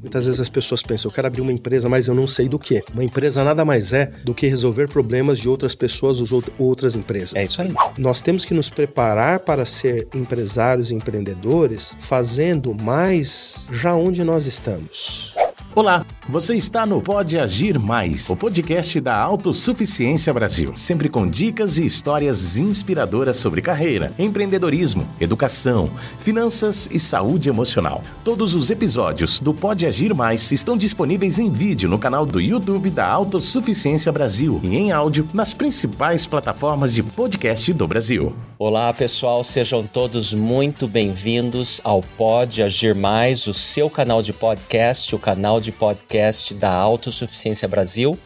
Muitas vezes as pessoas pensam, eu quero abrir uma empresa, mas eu não sei do que. Uma empresa nada mais é do que resolver problemas de outras pessoas ou outras empresas. É isso aí. Nós temos que nos preparar para ser empresários e empreendedores fazendo mais já onde nós estamos. Olá, você está no Pode Agir Mais, o podcast da Autossuficiência Brasil. Sempre com dicas e histórias inspiradoras sobre carreira, empreendedorismo, educação, finanças e saúde emocional. Todos os episódios do Pode Agir Mais estão disponíveis em vídeo no canal do YouTube da Autossuficiência Brasil e em áudio nas principais plataformas de podcast do Brasil. Olá, pessoal, sejam todos muito bem-vindos ao Pode Agir Mais, o seu canal de podcast, o canal de podcast da Autossuficiência Brasil.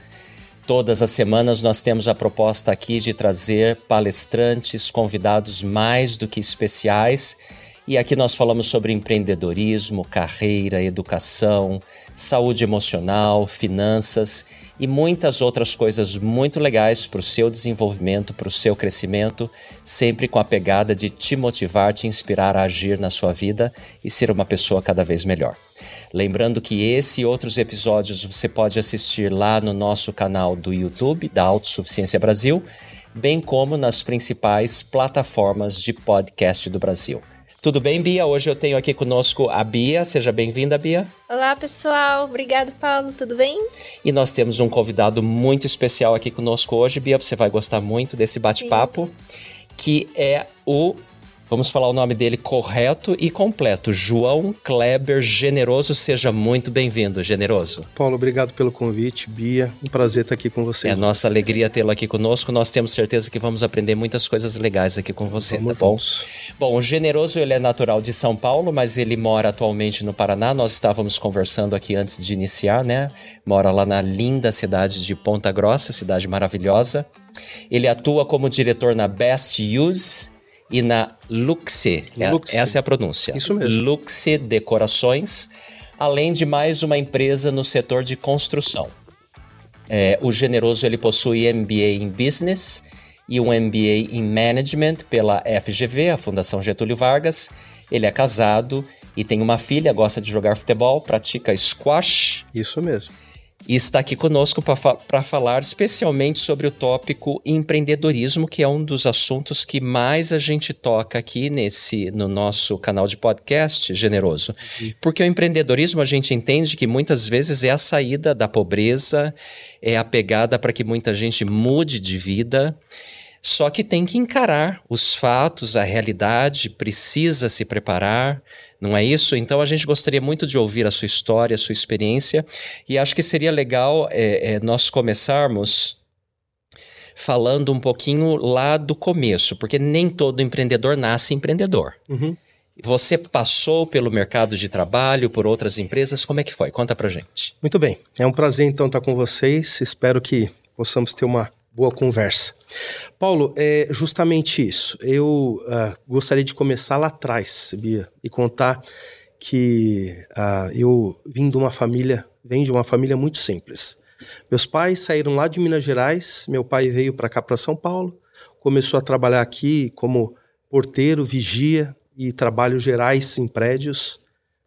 Todas as semanas nós temos a proposta aqui de trazer palestrantes, convidados mais do que especiais e aqui nós falamos sobre empreendedorismo, carreira, educação, saúde emocional, finanças e muitas outras coisas muito legais para o seu desenvolvimento, para o seu crescimento, sempre com a pegada de te motivar, te inspirar a agir na sua vida e ser uma pessoa cada vez melhor. Lembrando que esse e outros episódios você pode assistir lá no nosso canal do YouTube da Autossuficiência Brasil, bem como nas principais plataformas de podcast do Brasil. Tudo bem, Bia? Hoje eu tenho aqui conosco a Bia. Seja bem-vinda, Bia. Olá, pessoal. Obrigado, Paulo. Tudo bem? E nós temos um convidado muito especial aqui conosco hoje, Bia. Você vai gostar muito desse bate-papo, que é o Vamos falar o nome dele correto e completo. João Kleber Generoso, seja muito bem-vindo, Generoso. Paulo, obrigado pelo convite. Bia, um prazer estar aqui com você. É nossa alegria tê-lo aqui conosco. Nós temos certeza que vamos aprender muitas coisas legais aqui com você, vamos tá bom? Vamos. Bom, o Generoso ele é natural de São Paulo, mas ele mora atualmente no Paraná. Nós estávamos conversando aqui antes de iniciar, né? Mora lá na linda cidade de Ponta Grossa, cidade maravilhosa. Ele atua como diretor na Best Use e na Luxe. É, Luxe. Essa é a pronúncia. Isso mesmo. Luxe Decorações, além de mais uma empresa no setor de construção. É, o Generoso ele possui MBA em Business e um MBA em Management pela FGV, a Fundação Getúlio Vargas. Ele é casado e tem uma filha, gosta de jogar futebol, pratica squash. Isso mesmo e está aqui conosco para fa falar especialmente sobre o tópico empreendedorismo, que é um dos assuntos que mais a gente toca aqui nesse no nosso canal de podcast generoso. Uhum. Porque o empreendedorismo a gente entende que muitas vezes é a saída da pobreza, é a pegada para que muita gente mude de vida. Só que tem que encarar os fatos, a realidade, precisa se preparar, não é isso? Então a gente gostaria muito de ouvir a sua história, a sua experiência, e acho que seria legal é, é, nós começarmos falando um pouquinho lá do começo, porque nem todo empreendedor nasce empreendedor. Uhum. Você passou pelo mercado de trabalho, por outras empresas, como é que foi? Conta pra gente. Muito bem, é um prazer então estar com vocês, espero que possamos ter uma boa conversa. Paulo, é justamente isso. Eu uh, gostaria de começar lá atrás, Bia, e contar que uh, eu vim de uma família, venho de uma família muito simples. Meus pais saíram lá de Minas Gerais, meu pai veio para cá, para São Paulo, começou a trabalhar aqui como porteiro, vigia e trabalhos gerais em prédios.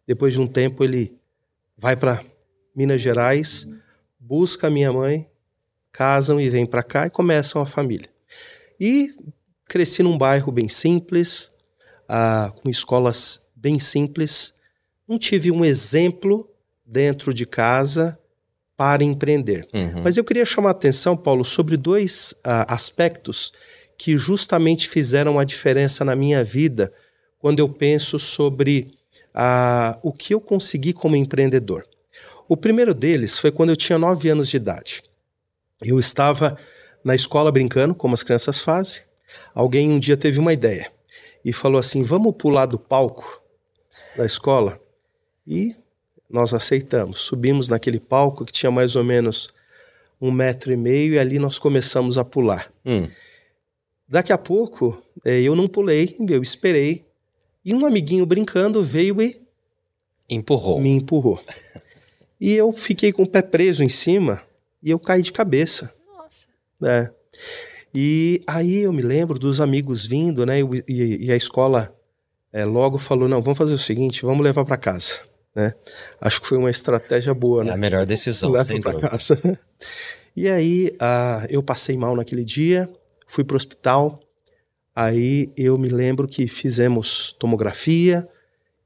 Depois de um tempo, ele vai para Minas Gerais, busca a minha mãe, casam e vêm para cá e começam a família. E cresci num bairro bem simples, ah, com escolas bem simples. Não tive um exemplo dentro de casa para empreender. Uhum. Mas eu queria chamar a atenção, Paulo, sobre dois ah, aspectos que justamente fizeram a diferença na minha vida quando eu penso sobre ah, o que eu consegui como empreendedor. O primeiro deles foi quando eu tinha nove anos de idade. Eu estava na escola brincando, como as crianças fazem. Alguém um dia teve uma ideia e falou assim: vamos pular do palco da escola? E nós aceitamos. Subimos naquele palco que tinha mais ou menos um metro e meio e ali nós começamos a pular. Hum. Daqui a pouco, é, eu não pulei, eu esperei. E um amiguinho brincando veio e. Empurrou. Me empurrou. E eu fiquei com o pé preso em cima e eu caí de cabeça. Nossa. É. E aí eu me lembro dos amigos vindo, né? E, e a escola é, logo falou: não, vamos fazer o seguinte, vamos levar para casa. né? Acho que foi uma estratégia boa, é né? a melhor decisão, Leva sem pra dúvida. casa. E aí, ah, eu passei mal naquele dia, fui pro hospital. Aí eu me lembro que fizemos tomografia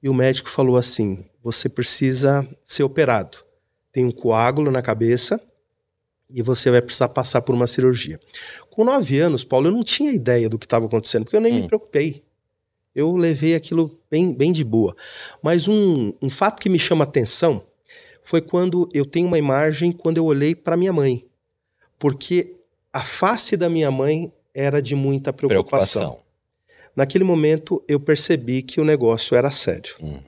e o médico falou assim: você precisa ser operado. Tem um coágulo na cabeça e você vai precisar passar por uma cirurgia. Com nove anos, Paulo, eu não tinha ideia do que estava acontecendo, porque eu nem Hum. me preocupei. Eu levei aquilo bem, bem de boa. Mas um, um fato que me chama atenção foi quando eu tenho uma imagem quando eu olhei para minha mãe. Porque a face da minha mãe era de muita preocupação. Preocupação. Naquele momento eu percebi que o negócio era sério. Uhum.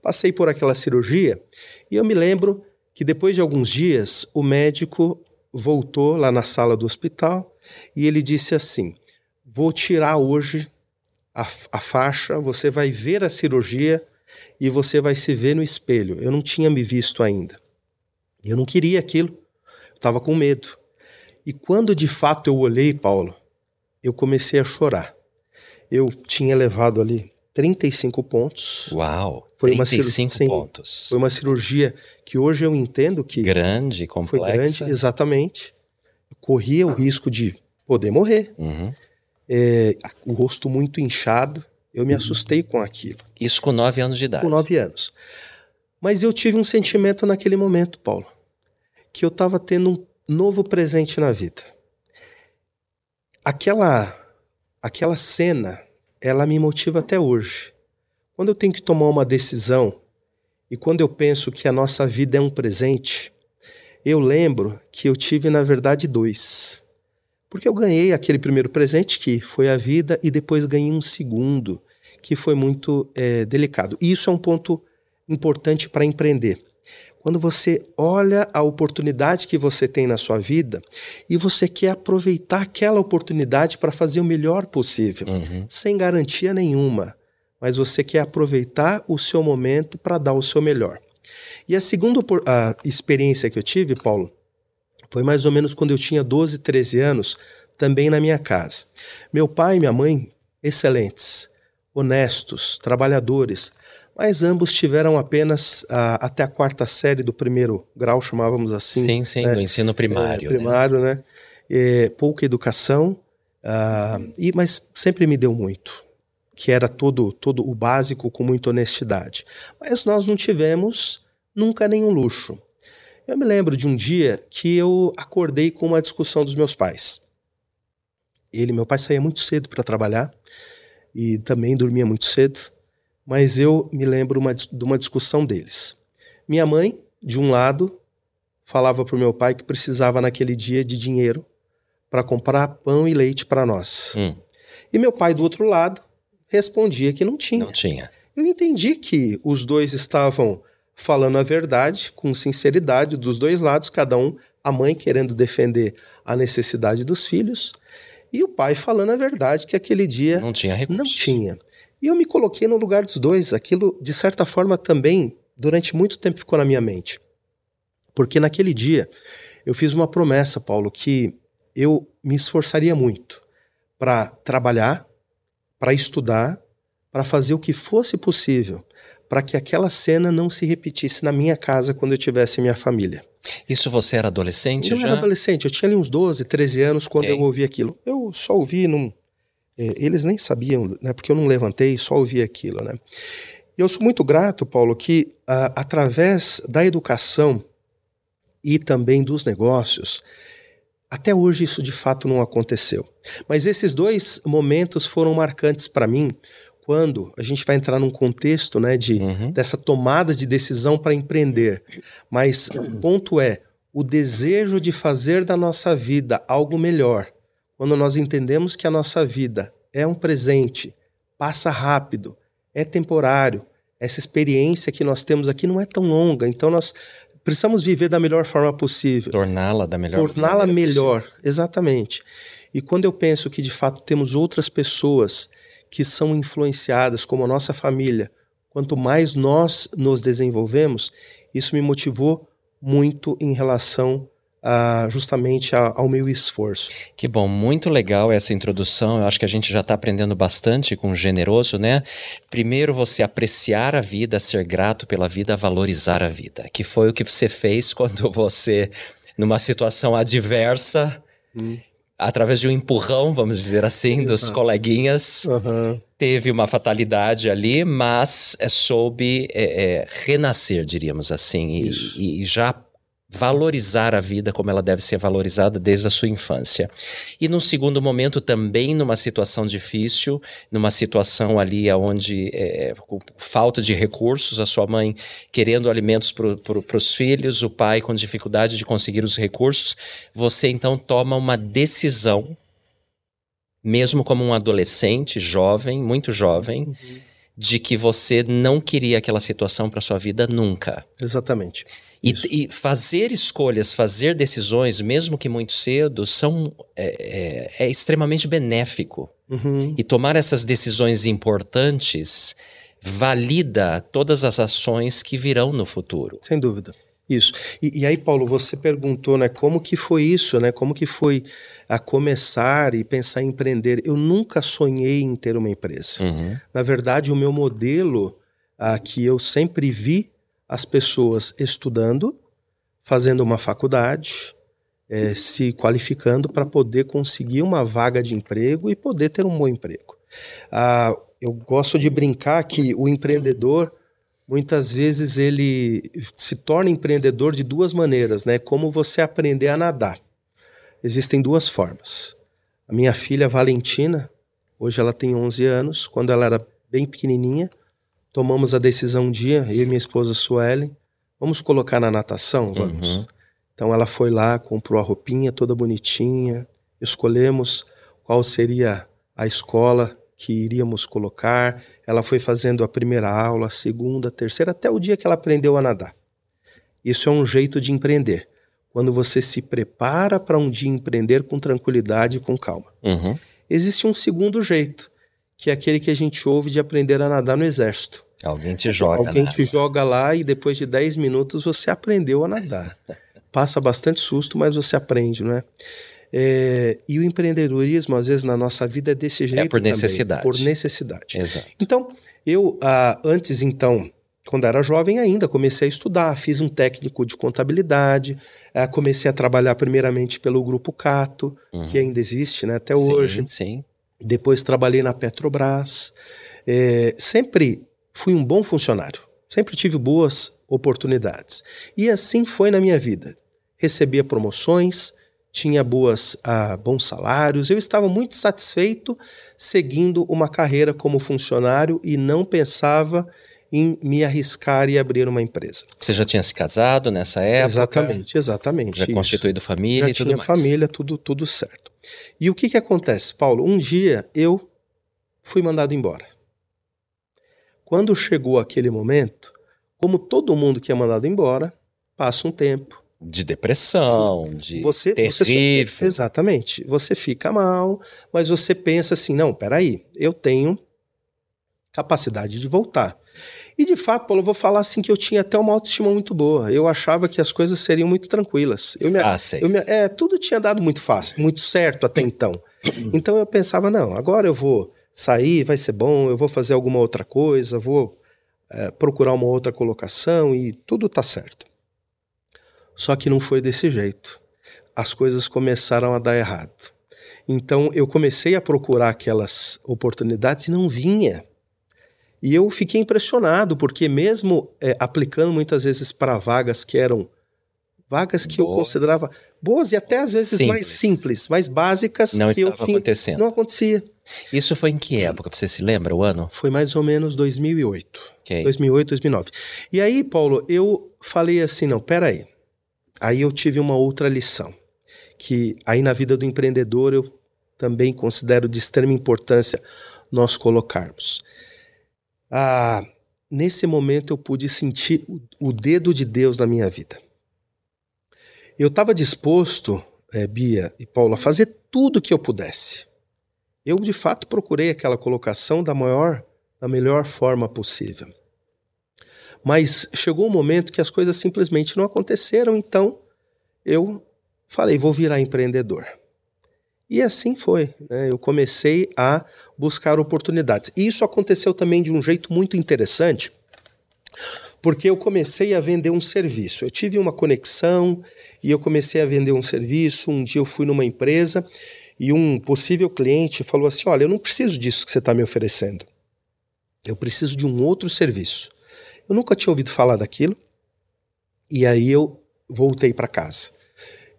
Passei por aquela cirurgia e eu me lembro que depois de alguns dias o médico voltou lá na sala do hospital e ele disse assim: Vou tirar hoje a, a faixa, você vai ver a cirurgia e você vai se ver no espelho. Eu não tinha me visto ainda. Eu não queria aquilo, estava com medo. E quando de fato eu olhei, Paulo, eu comecei a chorar. Eu tinha levado ali 35 pontos. Uau, Foi uma 35 cirurgia- sim. pontos. Foi uma cirurgia que hoje eu entendo que Grande, foi complexa. grande, exatamente. Corria o risco de poder morrer. Uhum. É, o rosto muito inchado. Eu me assustei com aquilo, Isso com 9 anos de idade. com nove anos. Mas eu tive um sentimento naquele momento, Paulo, que eu estava tendo um novo presente na vida. Aquela, aquela cena, ela me motiva até hoje. Quando eu tenho que tomar uma decisão e quando eu penso que a nossa vida é um presente, eu lembro que eu tive, na verdade, dois. Porque eu ganhei aquele primeiro presente, que foi a vida, e depois ganhei um segundo, que foi muito eh, delicado. E isso é um ponto importante para empreender. Quando você olha a oportunidade que você tem na sua vida e você quer aproveitar aquela oportunidade para fazer o melhor possível, Uhum. sem garantia nenhuma, mas você quer aproveitar o seu momento para dar o seu melhor. E a segunda a experiência que eu tive, Paulo, foi mais ou menos quando eu tinha 12, 13 anos, também na minha casa. Meu pai e minha mãe, excelentes, honestos, trabalhadores, mas ambos tiveram apenas ah, até a quarta série do primeiro grau, chamávamos assim. Sim, sim, né? do ensino primário. É, primário, né? É, pouca educação, ah, e, mas sempre me deu muito, que era todo, todo o básico com muita honestidade. Mas nós não tivemos nunca nenhum luxo. Eu me lembro de um dia que eu acordei com uma discussão dos meus pais. Ele, meu pai saía muito cedo para trabalhar e também dormia muito cedo, mas eu me lembro uma, de uma discussão deles. Minha mãe, de um lado, falava para o meu pai que precisava naquele dia de dinheiro para comprar pão e leite para nós. Hum, E meu pai, do outro lado, respondia que não tinha. não tinha. Eu entendi que os dois estavam falando a verdade, com sinceridade, dos dois lados, cada um, a mãe querendo defender a necessidade dos filhos, e o pai falando a verdade, que aquele dia Não tinha recurso. não tinha. E eu me coloquei no lugar dos dois. Aquilo, de certa forma, também, durante muito tempo, ficou na minha mente. Porque naquele dia, eu fiz uma promessa, Paulo, que eu me esforçaria muito para trabalhar, para estudar, para fazer o que fosse possível, para que aquela cena não se repetisse na minha casa quando eu tivesse minha família. Isso você era adolescente Eu já? era adolescente, eu tinha ali uns 12, 13 anos quando Ok. eu ouvi aquilo. Eu só ouvi, não, eles nem sabiam, né, porque eu não levantei, só ouvi aquilo. Né? E eu sou muito grato, Paulo, que ah, através da educação e também dos negócios, até hoje isso de fato não aconteceu. Mas esses dois momentos foram marcantes para mim quando a gente vai entrar num contexto né, de, Uhum. dessa tomada de decisão para empreender. Mas o ponto é o desejo de fazer da nossa vida algo melhor. Quando nós entendemos que a nossa vida é um presente, passa rápido, é temporário, essa experiência que nós temos aqui não é tão longa, então nós precisamos viver da melhor forma possível Torná-la da melhor torná-la melhor, exatamente. E quando eu penso que de fato temos outras pessoas que são influenciadas, como a nossa família, quanto mais nós nos desenvolvemos, isso me motivou muito em relação uh, justamente a, ao meu esforço. Que bom, muito legal essa introdução. Eu acho que a gente já está aprendendo bastante com o generoso, né? Primeiro, você apreciar a vida, ser grato pela vida, valorizar a vida, que foi o que você fez quando você, numa situação adversa, hum através de um empurrão, vamos dizer assim, dos coleguinhas. Uhum. Teve uma fatalidade ali, mas é, soube é, é, renascer, diríamos assim, e, e, já valorizar a vida como ela deve ser valorizada desde a sua infância. E num segundo momento também numa situação difícil, numa situação ali onde é, com falta de recursos, a sua mãe querendo alimentos para pro, os filhos, o pai com dificuldade de conseguir os recursos, você então toma uma decisão, mesmo como um adolescente, jovem, muito jovem, uhum. de que você não queria aquela situação para sua vida nunca. Exatamente. E, e, fazer escolhas, fazer decisões, mesmo que muito cedo, são, é, é, é extremamente benéfico. Uhum. E tomar essas decisões importantes valida todas as ações que virão no futuro. Sem dúvida. Isso. E, e, aí, Paulo, você perguntou, né, como que foi isso, né? Como que foi a começar e pensar em empreender? Eu nunca sonhei em ter uma empresa. Uhum. Na verdade, o meu modelo a que eu sempre vi as pessoas estudando, fazendo uma faculdade, é, se qualificando para poder conseguir uma vaga de emprego e poder ter um bom emprego. Ah, eu gosto de brincar que o empreendedor muitas vezes ele se torna empreendedor de duas maneiras, né? Como você aprender a nadar. Existem duas formas. A minha filha Valentina, hoje ela tem 11 anos, quando ela era bem pequenininha, tomamos a decisão um dia, eu e minha esposa Suelen, vamos colocar na natação? Vamos. Uhum. Então ela foi lá, comprou a roupinha toda bonitinha, escolhemos qual seria a escola que iríamos colocar. Ela foi fazendo a primeira aula, a segunda, a terceira, até o dia que ela aprendeu a nadar. Isso é um jeito de empreender. Quando você se prepara para um dia empreender com tranquilidade e com calma. Uhum. Existe um segundo jeito, que é aquele que a gente ouve de aprender a nadar no exército. Alguém te joga. Alguém te joga lá e depois de 10 minutos você aprendeu a nadar. Passa bastante susto, mas você aprende, não é? é? e o empreendedorismo, às vezes, na nossa vida é desse é jeito. É por necessidade. Também, por necessidade. Exato. Então, eu, ah, antes, então, quando era jovem ainda, comecei a estudar, fiz um técnico de contabilidade, ah, comecei a trabalhar primeiramente pelo Grupo Cato, uhum. que ainda existe né, até sim, hoje. Sim. Depois trabalhei na Petrobras. É, sempre fui um bom funcionário, sempre tive boas oportunidades. E assim foi na minha vida. Recebia promoções, tinha boas, ah, bons salários, eu estava muito satisfeito seguindo uma carreira como funcionário e não pensava em me arriscar e abrir uma empresa. Você já tinha se casado nessa época? Exatamente, exatamente. Já isso. constituído família já e tudo tinha família, tudo, tudo certo. E o que, que acontece, Paulo? Um dia eu fui mandado embora. Quando chegou aquele momento, como todo mundo que é mandado embora, passa um tempo. De depressão, de você, terrível. Você, exatamente. Você fica mal, mas você pensa assim, não, peraí, eu tenho capacidade de voltar. E de fato, Paulo, eu vou falar assim que eu tinha até uma autoestima muito boa. Eu achava que as coisas seriam muito tranquilas. Eu me, Fáceis. Eu me, é, tudo tinha dado muito fácil, muito certo até então. Então eu pensava, não, agora eu vou sair, vai ser bom, eu vou fazer alguma outra coisa, vou é, procurar uma outra colocação e tudo tá certo. Só que não foi desse jeito. As coisas começaram a dar errado. Então eu comecei a procurar aquelas oportunidades e não vinha. E eu fiquei impressionado, porque mesmo é, aplicando muitas vezes para vagas que eram vagas que eu considerava boas e até às vezes simples. mais simples, mais básicas não que eu tinha, acontecendo. não acontecia. Isso foi em que época? Você se lembra o ano? Foi mais ou menos 2008. Okay. 2008, 2009. E aí, Paulo, eu falei assim, não, peraí. Aí eu tive uma outra lição, que aí na vida do empreendedor eu também considero de extrema importância nós colocarmos. Ah, nesse momento eu pude sentir o, o dedo de Deus na minha vida. Eu estava disposto, é, Bia e Paulo, a fazer tudo que eu pudesse eu de fato procurei aquela colocação da maior, da melhor forma possível. Mas chegou um momento que as coisas simplesmente não aconteceram, então eu falei, vou virar empreendedor. E assim foi. Né? Eu comecei a buscar oportunidades. E isso aconteceu também de um jeito muito interessante, porque eu comecei a vender um serviço. Eu tive uma conexão e eu comecei a vender um serviço. Um dia eu fui numa empresa e um possível cliente falou assim: Olha, eu não preciso disso que você está me oferecendo. Eu preciso de um outro serviço. Eu nunca tinha ouvido falar daquilo. E aí eu voltei para casa.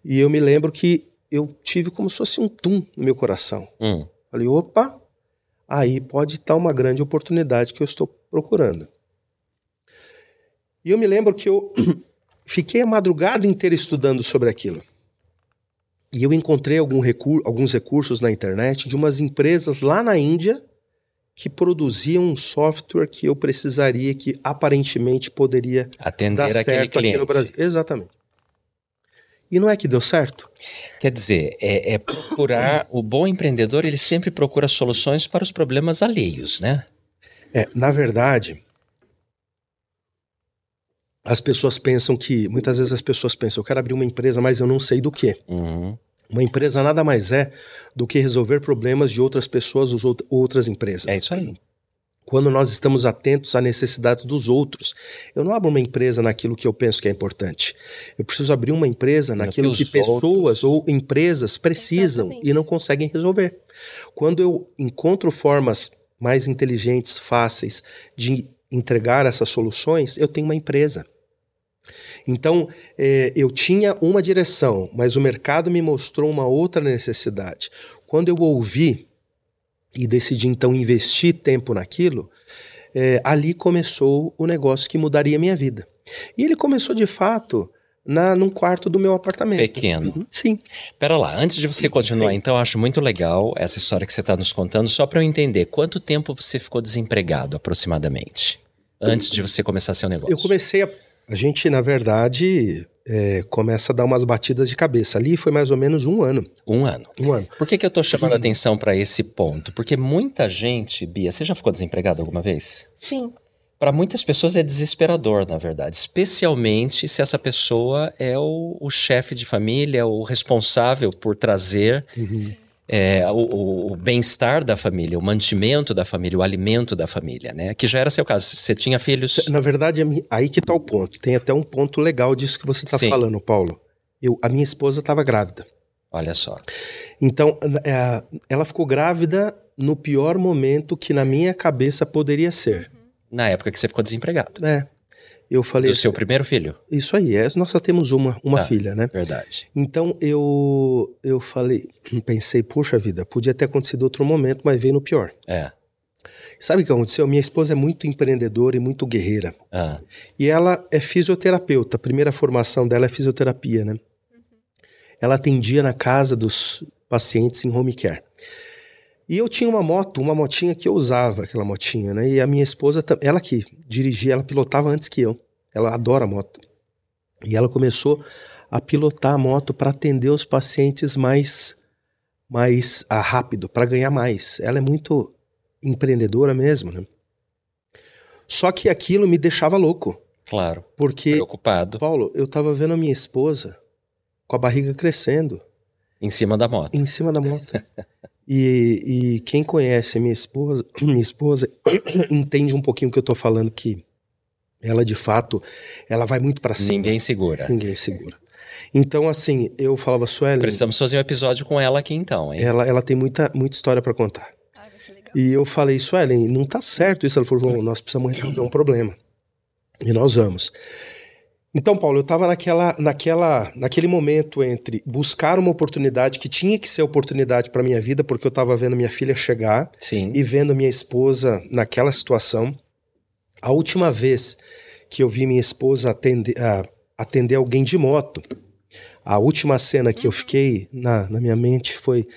E eu me lembro que eu tive como se fosse um tum no meu coração. Hum. Falei, opa, aí pode estar uma grande oportunidade que eu estou procurando. E eu me lembro que eu fiquei a madrugada inteira estudando sobre aquilo. E eu encontrei recur alguns recursos na internet de umas empresas lá na Índia que produziam um software que eu precisaria, que aparentemente poderia Atender dar certo aqui no Brasil. Exatamente. E não é que deu certo? Quer dizer, é, é procurar. o bom empreendedor, ele sempre procura soluções para os problemas alheios, né? É, na verdade, as pessoas pensam que, muitas vezes as pessoas pensam, eu quero abrir uma empresa, mas eu não sei do que. Uhum. Uma empresa nada mais é do que resolver problemas de outras pessoas ou out- outras empresas. É isso aí. Quando nós estamos atentos às necessidades dos outros. Eu não abro uma empresa naquilo que eu penso que é importante. Eu preciso abrir uma empresa naquilo que pessoas ou empresas precisam Exatamente. e não conseguem resolver. Quando eu encontro formas mais inteligentes, fáceis de entregar essas soluções, eu tenho uma empresa. Então, eh, eu tinha uma direção, mas o mercado me mostrou uma outra necessidade. Quando eu ouvi e decidi então investir tempo naquilo, eh, ali começou o negócio que mudaria a minha vida. E ele começou de fato na, num quarto do meu apartamento. Pequeno. Uhum, Sim. Pera lá, antes de você continuar, Sim. então, eu acho muito legal essa história que você está nos contando, só para eu entender. Quanto tempo você ficou desempregado, aproximadamente? Antes de você começar seu negócio? Eu comecei a. A gente, na verdade, eh, começa a dar umas batidas de cabeça. Ali foi mais ou menos um ano. Um ano. Um ano. Por que, que eu tô chamando a atenção para esse ponto? Porque muita gente, Bia, você já ficou desempregado alguma vez? Sim. Para muitas pessoas é desesperador, na verdade. Especialmente se essa pessoa é o, o chefe de família, o responsável por trazer é, o, o- bem-estar da família, o mantimento da família, o alimento da família, né? Que já era seu caso. Você tinha filhos? Na verdade, mi- aí que tá o ponto. Tem até um ponto legal disso que você está falando, Paulo. Eu, a minha esposa estava grávida. Olha só. Então, é, ela ficou grávida no pior momento que na minha cabeça poderia ser. Na época que você ficou desempregado. É. Eu falei Do seu assim, primeiro filho? isso aí, é, nós só temos uma, uma Ah. filha, né? Verdade. Então eu eu falei, pensei, puxa vida, podia ter acontecido outro momento, mas veio no pior. É. Sabe o que aconteceu? Minha esposa é muito empreendedora e muito guerreira. Ah, E ela é fisioterapeuta. A primeira formação dela é fisioterapia, né? Ela atendia na casa dos pacientes em home care. E eu tinha uma moto, uma motinha que eu usava, aquela motinha, né? E a minha esposa, ela que dirigia, ela pilotava antes que eu. Ela adora moto. E ela começou a pilotar a moto para atender os pacientes mais mais ah, rápido, para ganhar mais. Ela é muito empreendedora mesmo, né? Só que aquilo me deixava louco, claro. porque Preocupado. Paulo, eu tava vendo a minha esposa com a barriga crescendo Em cima da moto. em cima da moto. e, e quem conhece minha esposa, minha esposa entende um pouquinho o que eu tô falando que ela de fato, ela vai muito para cima. Ninguém segura. Ninguém segura. Então assim, eu falava Suelen, Precisamos fazer um episódio com ela aqui então, hein? ela ela tem muita muita história para contar. Ai, vai ser legal. E eu falei, Suelen, não tá certo isso. Ela falou, João, nós precisamos resolver um problema. E nós vamos. Então, Paulo, eu estava naquela, naquela, naquele momento entre buscar uma oportunidade que tinha que ser oportunidade para minha vida, porque eu estava vendo minha filha chegar Sim. e vendo minha esposa naquela situação. A última vez que eu vi minha esposa atender, ah, atender alguém de moto, a última cena que eu fiquei na, na minha mente foi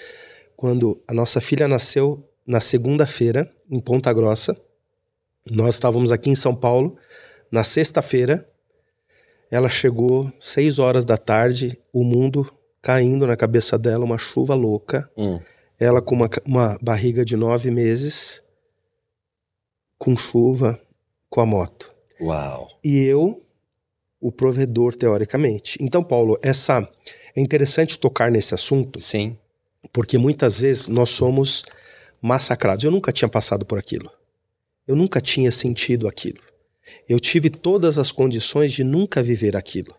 quando a nossa filha nasceu na segunda-feira, em Ponta Grossa. Nós estávamos aqui em São Paulo. Na sexta-feira, ela chegou seis horas da tarde, o mundo caindo na cabeça dela, uma chuva louca. Hum. Ela com uma, uma barriga de nove meses, com chuva, com a moto. Uau. E eu, o provedor, teoricamente. Então, Paulo, essa, É interessante tocar nesse assunto, Sim. porque muitas vezes nós somos massacrados. Eu nunca tinha passado por aquilo. Eu nunca tinha sentido aquilo. Eu tive todas as condições de nunca viver aquilo.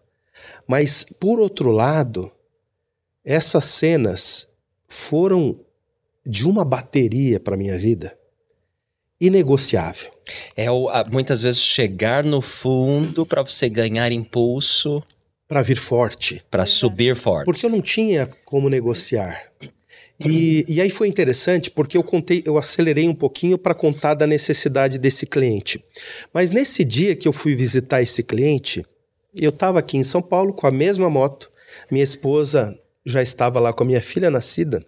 Mas, por outro lado, essas cenas foram de uma bateria para minha vida inegociável. É o, a- muitas vezes chegar no fundo para você ganhar impulso Para vir forte. para subir forte. Porque eu não tinha como negociar. E, e aí foi interessante porque eu contei, eu acelerei um pouquinho para contar da necessidade desse cliente. Mas nesse dia que eu fui visitar esse cliente, eu estava aqui em São Paulo com a mesma moto. Minha esposa já estava lá com a minha filha nascida.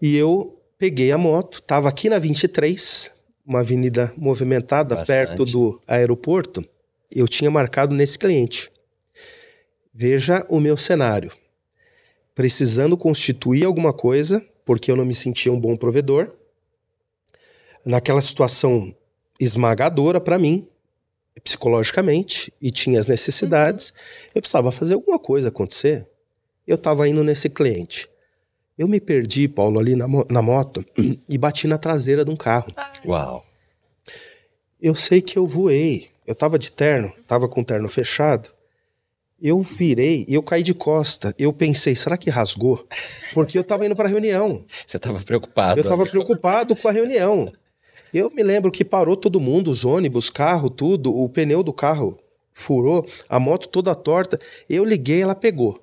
E eu peguei a moto, estava aqui na 23, uma avenida movimentada Bastante. perto do aeroporto. Eu tinha marcado nesse cliente. Veja o meu cenário. Precisando constituir alguma coisa, porque eu não me sentia um bom provedor. Naquela situação esmagadora para mim, psicologicamente, e tinha as necessidades, eu precisava fazer alguma coisa acontecer. Eu estava indo nesse cliente. Eu me perdi, Paulo, ali na, mo- na moto e bati na traseira de um carro. Uau. Eu sei que eu voei. Eu tava de terno, tava com o terno fechado. Eu virei e eu caí de costa. Eu pensei, será que rasgou? Porque eu tava indo para reunião. Você estava preocupado. Eu tava preocupado com a reunião. Eu me lembro que parou todo mundo, os ônibus, carro, tudo. O pneu do carro furou, a moto toda torta. Eu liguei, ela pegou.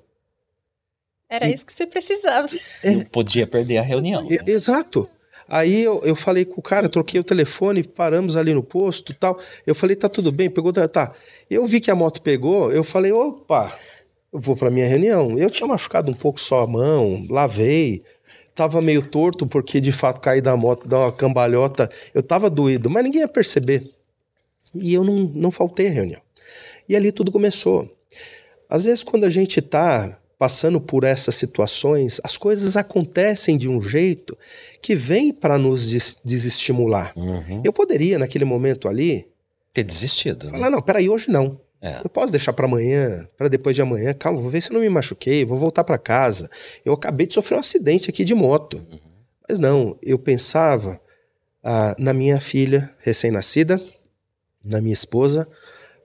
Era isso que você precisava. Não podia perder a reunião. E- exato. Aí eu, eu falei com o cara, troquei o telefone, paramos ali no posto tal. Eu falei, tá tudo bem? Pegou, tá. Eu vi que a moto pegou, eu falei, opa, eu vou pra minha reunião. Eu tinha machucado um pouco só a mão, lavei. Tava meio torto porque de fato caí da moto, dar uma cambalhota. Eu tava doído, mas ninguém ia perceber. E eu não, não faltei à reunião. E ali tudo começou. Às vezes, quando a gente tá passando por essas situações, as coisas acontecem de um jeito que vem para nos des- desestimular. Uhum. Eu poderia, naquele momento ali, Ter desistido. né? falar: não, peraí, hoje não. É. Eu posso deixar para amanhã, para depois de amanhã. Calma, vou ver se eu não me machuquei, vou voltar para casa. Eu acabei de sofrer um acidente aqui de moto. Mas não, eu pensava ah, na minha filha recém-nascida, na minha esposa,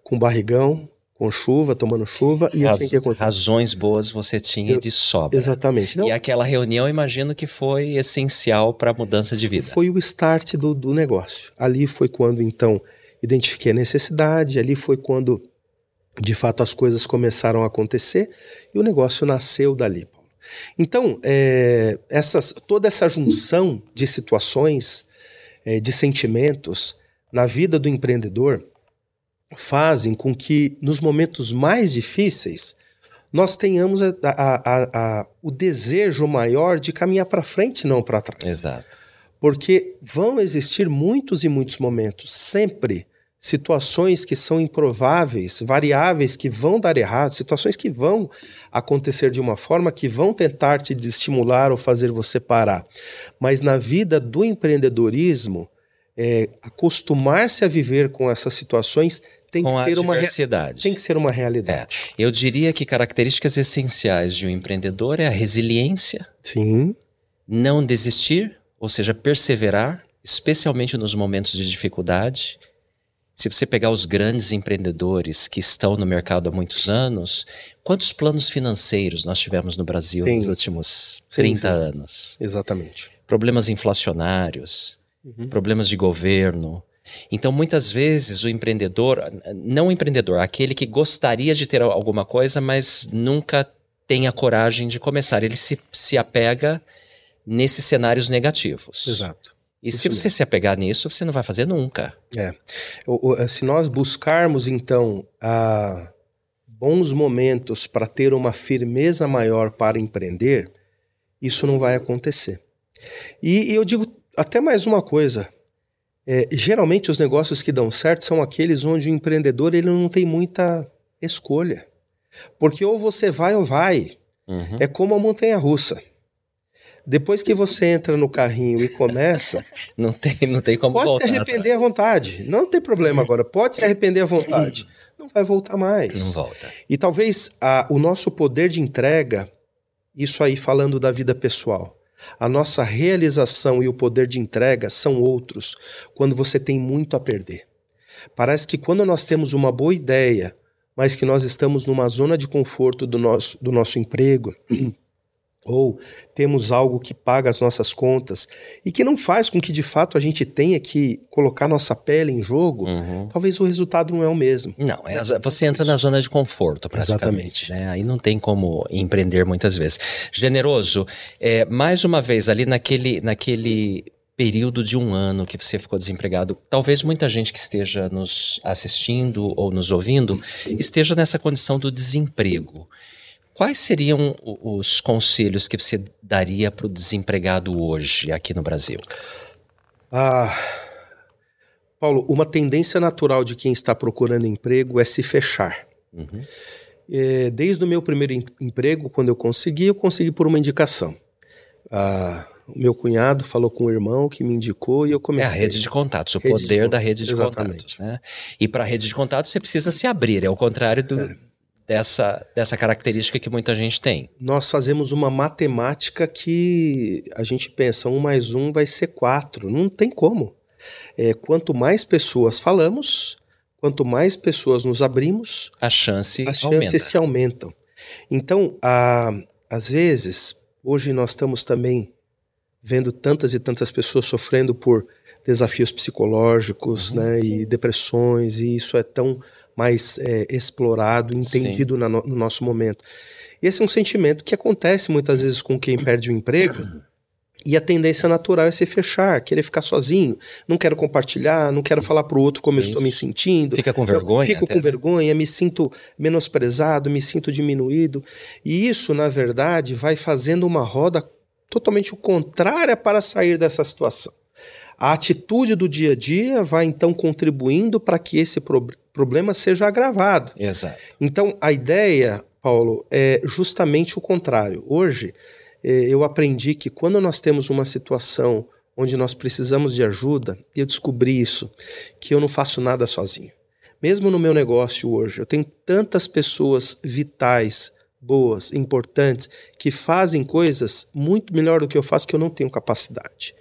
com barrigão, com chuva, tomando chuva, e eu tinha que acontecer. Razões boas você tinha Eu- de sobra. Exatamente. Não, E aquela reunião, eu imagino que foi essencial para a mudança de vida. Foi o start do, do negócio. Ali foi quando, então, identifiquei a necessidade, ali foi quando, de fato, as coisas começaram a acontecer e o negócio nasceu dali. Então, é, essas, toda essa junção de situações, é, de sentimentos na vida do empreendedor fazem com que, nos momentos mais difíceis, nós tenhamos a- a- a- o desejo maior de caminhar para frente, não para trás. Exato. Porque vão existir muitos e muitos momentos, sempre, situações que são improváveis, variáveis que vão dar errado, situações que vão acontecer de uma forma que vão tentar te estimular ou fazer você parar. Mas na vida do empreendedorismo, é, acostumar-se a viver com essas situações tem Com que ser uma rea- diversidade. tem que ser uma realidade. Eu diria que características essenciais de um empreendedor é a resiliência, Sim, não desistir, ou seja, perseverar, especialmente nos momentos de dificuldade. Se você pegar os grandes empreendedores que estão no mercado há muitos anos, quantos planos financeiros nós tivemos no Brasil Sim. nos últimos Sim, 30 sim. anos? exatamente. Problemas inflacionários, Uhum. problemas de governo. Então, muitas vezes, o empreendedor, não o empreendedor, aquele que gostaria de ter alguma coisa, mas nunca tem a coragem de começar, ele se, se apega nesses cenários negativos. Exato. E Isso se você se apegar nisso, você não vai fazer nunca. É. O- Se nós buscarmos, então, a bons momentos para ter uma firmeza maior para empreender, isso não vai acontecer. E, e eu digo até mais uma coisa. É, geralmente os negócios que dão certo são aqueles onde o empreendedor ele não tem muita escolha. Porque ou você vai ou vai. Uhum. É como a montanha russa. Depois que você entra no carrinho e começa, Não, tem, não tem como Pode voltar. se arrepender à vontade. Não tem problema agora. Pode se arrepender à vontade. não vai voltar mais. Não volta. E talvez a, o nosso poder de entrega, isso aí falando da vida pessoal, a nossa realização e o poder de entrega são outros quando você tem muito a perder. Parece que quando nós temos uma boa ideia, mas que nós estamos numa zona de conforto do nosso, do nosso emprego, ou temos algo que paga as nossas contas e que não faz com que de fato a gente tenha que colocar nossa pele em jogo, uhum. talvez o resultado não é o mesmo. Não, é, você entra na zona de conforto, praticamente. Exatamente. Né? Aí não tem como empreender muitas vezes. Generoso, é, mais uma vez, ali naquele, naquele período de um ano que você ficou desempregado, talvez muita gente que esteja nos assistindo ou nos ouvindo esteja nessa condição do desemprego. Quais seriam os conselhos que você daria para o desempregado hoje aqui no Brasil? Ah, Paulo, uma tendência natural de quem está procurando emprego é se fechar. Uhum. É, desde o meu primeiro em, emprego, quando eu consegui, eu consegui por uma indicação. Ah, o meu cunhado falou com o irmão que me indicou e eu comecei. É a rede de contatos, o rede poder de da rede de Exatamente. contatos. Né? E para a rede de contatos você precisa se abrir, é o contrário do. É dessa, dessa característica que muita gente tem. Nós fazemos uma matemática que a gente pensa um mais um vai ser quatro. Não tem como. É, quanto mais pessoas falamos, quanto mais pessoas nos abrimos, a chance as chances aumenta. se aumentam. Então, a, às vezes, hoje nós estamos também vendo tantas e tantas pessoas sofrendo por desafios psicológicos, uhum, né, sim. e depressões, e isso é tão mais é, explorado, entendido no, no nosso momento. E esse é um sentimento que acontece muitas vezes com quem perde o emprego. E a tendência natural é se fechar, querer ficar sozinho. Não quero compartilhar, não quero falar para o outro como Isso. eu estou me sentindo. Fica com vergonha. Eu fico até. com vergonha, me sinto menosprezado, me sinto diminuído. E isso, na verdade, vai fazendo uma roda totalmente contrária para sair dessa situação. A atitude do dia a dia vai então contribuindo para que esse pro problema seja agravado. Exato. Então a ideia, Paulo, é justamente o contrário. Hoje eh, eu aprendi que quando nós temos uma situação onde nós precisamos de ajuda, eu descobri isso, que eu não faço nada sozinho. Mesmo no meu negócio hoje, eu tenho tantas pessoas vitais, boas, importantes, que fazem coisas muito melhor do que eu faço que eu não tenho capacidade.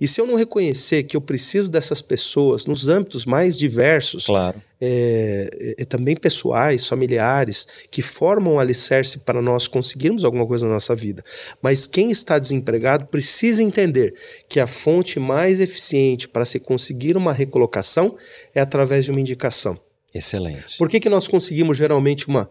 E se eu não reconhecer que eu preciso dessas pessoas nos âmbitos mais diversos, claro. é, é, também pessoais, familiares, que formam o alicerce para nós conseguirmos alguma coisa na nossa vida. Mas quem está desempregado precisa entender que a fonte mais eficiente para se conseguir uma recolocação é através de uma indicação. Excelente. Por que, que nós conseguimos geralmente uma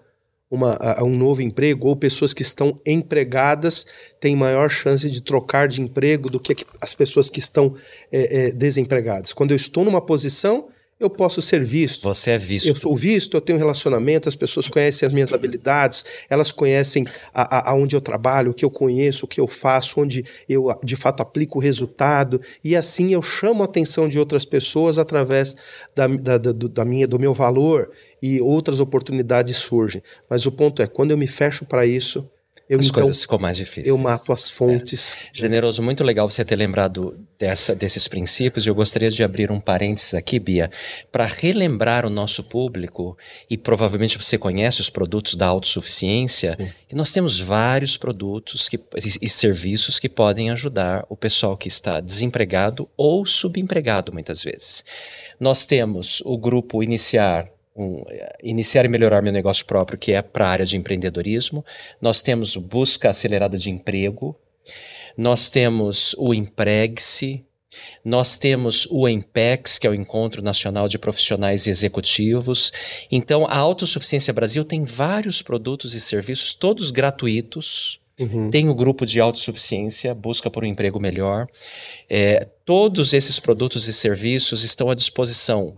uma, a, um novo emprego, ou pessoas que estão empregadas têm maior chance de trocar de emprego do que as pessoas que estão é, é, desempregadas. Quando eu estou numa posição, eu posso ser visto. Você é visto. Eu sou visto, eu tenho relacionamento, as pessoas conhecem as minhas habilidades, elas conhecem aonde eu trabalho, o que eu conheço, o que eu faço, onde eu de fato aplico o resultado, e assim eu chamo a atenção de outras pessoas através da, da, da, da minha, do meu valor e outras oportunidades surgem. Mas o ponto é, quando eu me fecho para isso, eu, as então, coisas ficam mais difíceis. Eu mato as fontes. É. Generoso, muito legal você ter lembrado dessa, desses princípios. Eu gostaria de abrir um parênteses aqui, Bia, para relembrar o nosso público, e provavelmente você conhece os produtos da autossuficiência, Sim. que nós temos vários produtos que, e, e serviços que podem ajudar o pessoal que está desempregado ou subempregado, muitas vezes. Nós temos o grupo Iniciar um, iniciar e melhorar meu negócio próprio, que é para a área de empreendedorismo. Nós temos busca acelerada de emprego. Nós temos o Empregue-se. Nós temos o EMPEX, que é o Encontro Nacional de Profissionais e Executivos. Então, a Autossuficiência Brasil tem vários produtos e serviços, todos gratuitos. Uhum. Tem o grupo de autossuficiência, busca por um emprego melhor. É, todos esses produtos e serviços estão à disposição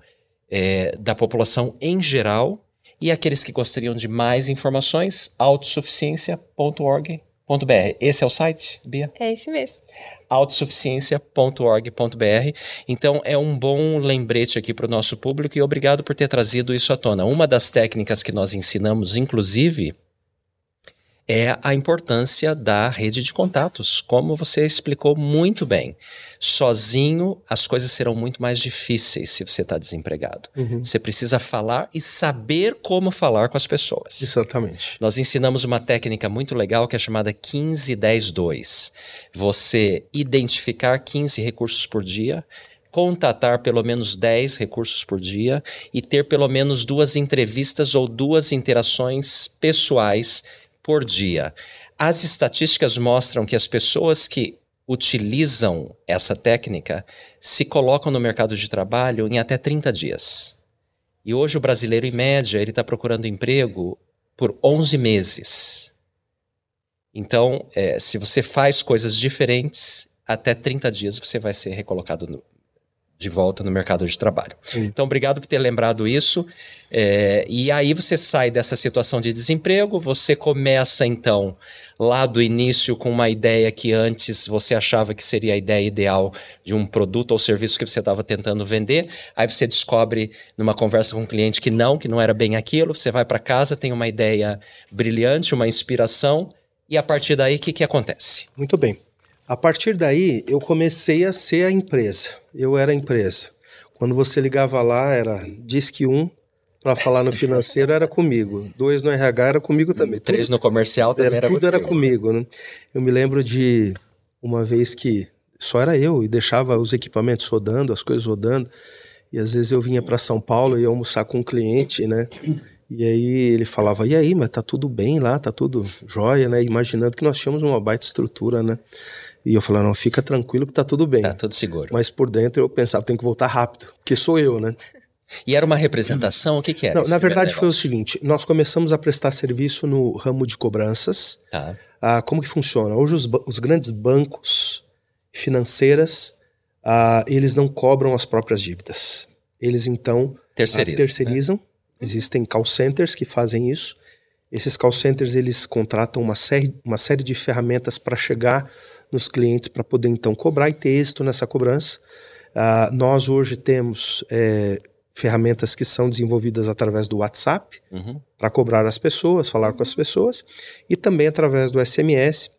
é, da população em geral e aqueles que gostariam de mais informações, autossuficiência.org.br. Esse é o site, Bia? É esse mesmo. autossuficiência.org.br. Então é um bom lembrete aqui para o nosso público e obrigado por ter trazido isso à tona. Uma das técnicas que nós ensinamos, inclusive, é a importância da rede de contatos, como você explicou muito bem. Sozinho, as coisas serão muito mais difíceis se você está desempregado. Uhum. Você precisa falar e saber como falar com as pessoas. Exatamente. Nós ensinamos uma técnica muito legal que é chamada 15-10-2. Você identificar 15 recursos por dia, contatar pelo menos 10 recursos por dia e ter pelo menos duas entrevistas ou duas interações pessoais por dia. As estatísticas mostram que as pessoas que utilizam essa técnica se colocam no mercado de trabalho em até 30 dias. E hoje o brasileiro, em média, ele está procurando emprego por 11 meses. Então, é, se você faz coisas diferentes, até 30 dias você vai ser recolocado no, de volta no mercado de trabalho. Sim. Então, obrigado por ter lembrado isso. É, e aí você sai dessa situação de desemprego, você começa então lá do início com uma ideia que antes você achava que seria a ideia ideal de um produto ou serviço que você estava tentando vender. Aí você descobre numa conversa com um cliente que não, que não era bem aquilo. Você vai para casa, tem uma ideia brilhante, uma inspiração. E a partir daí, o que, que acontece? Muito bem. A partir daí, eu comecei a ser a empresa. Eu era a empresa. Quando você ligava lá, era Disque 1 para falar no financeiro, era comigo. Dois no RH era comigo também. Três no comercial também era, era tudo era comigo, né? Eu me lembro de uma vez que só era eu e deixava os equipamentos rodando, as coisas rodando. E às vezes eu vinha para São Paulo e ia almoçar com um cliente, né? E aí ele falava: "E aí, mas tá tudo bem lá, tá tudo jóia, né?" Imaginando que nós tínhamos uma baita estrutura, né? E eu falava: "Não, fica tranquilo que tá tudo bem." Tá tudo seguro. Mas por dentro eu pensava: "Tenho que voltar rápido, porque sou eu, né?" E era uma representação? O que, que era? Não, na verdade foi o negócio? seguinte: nós começamos a prestar serviço no ramo de cobranças. Tá. Ah, como que funciona? Hoje os, os grandes bancos financeiras, ah, eles não cobram as próprias dívidas. Eles então ah, Terceiriza. terceirizam. Existem call centers que fazem isso. Esses call centers eles contratam uma série, uma série de ferramentas para chegar nos clientes para poder então cobrar e ter êxito nessa cobrança. Ah, nós hoje temos eh, ferramentas que são desenvolvidas através do WhatsApp Uhum. para cobrar as pessoas, falar com as pessoas, e também através do SMS,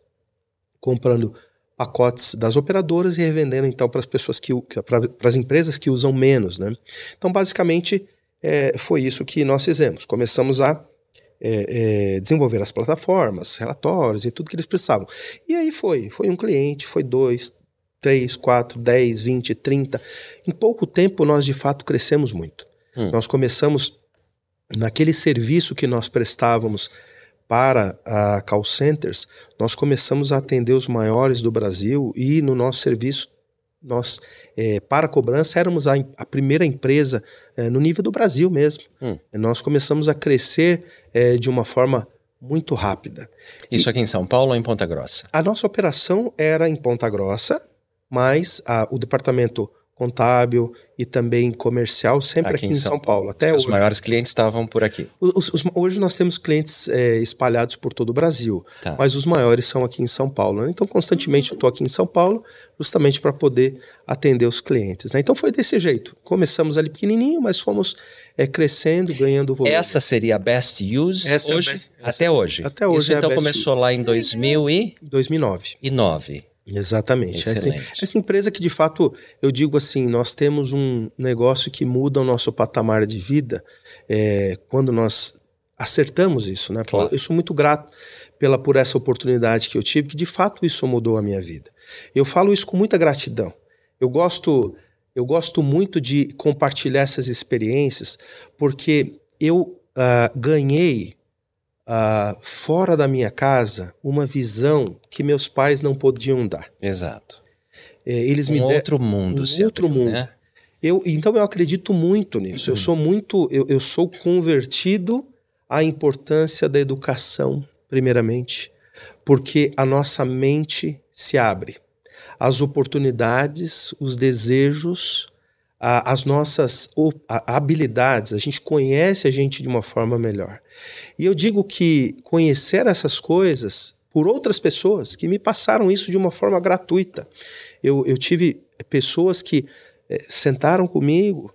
comprando pacotes das operadoras e revendendo então para as pessoas que para as empresas que usam menos, né? Então basicamente é, foi isso que nós fizemos. Começamos a é, é, desenvolver as plataformas, relatórios e tudo que eles precisavam. E aí foi, foi um cliente, foi dois, três, quatro, dez, vinte, trinta. Em pouco tempo nós de fato crescemos muito. Hum. Nós começamos naquele serviço que nós prestávamos para a call centers, nós começamos a atender os maiores do Brasil e no nosso serviço, nós, eh, para cobrança, éramos a, a primeira empresa eh, no nível do Brasil mesmo. Hum. Nós começamos a crescer eh, de uma forma muito rápida. Isso aqui em São Paulo ou em Ponta Grossa? A nossa operação era em Ponta Grossa, mas a- o departamento contábil e também comercial sempre aqui, em São, Paulo. Até Os hoje. maiores clientes estavam por aqui. Os- os- hoje nós temos clientes é, espalhados por todo o Brasil, Tá. mas os maiores são aqui em São Paulo. né? Então, constantemente eu estou aqui em São Paulo, justamente para poder atender os clientes. né? Então, foi desse jeito. Começamos ali pequenininho, mas fomos é, crescendo, ganhando volume. Essa seria a best use Essa é hoje? best- até hoje? até hoje Isso é então começou lá em 2009. 2009. Exatamente. Essa, Excelente. essa empresa que, de fato, eu digo assim, nós temos um negócio que muda o nosso patamar de vida é, quando nós acertamos isso, né? Claro. Eu sou muito grato pela, por essa oportunidade que eu tive, que de fato isso mudou a minha vida. Eu falo isso com muita gratidão. Eu gosto, eu gosto muito de compartilhar essas experiências, porque eu ah, ganhei ah, fora da minha casa uma visão que meus pais não podiam dar. Exato. É, eles me Um deram outro mundo. um outro mundo. Né? eu, então eu acredito muito nisso. Eu sou muito, eu, eu sou convertido à importância da educação, primeiramente, porque a nossa mente se abre. As oportunidades, os desejos, a- as nossas a- habilidades, a gente conhece a gente de uma forma melhor. E eu digo que conhecer essas coisas por outras pessoas que me passaram isso de uma forma gratuita. Eu, eu tive pessoas que eh, sentaram comigo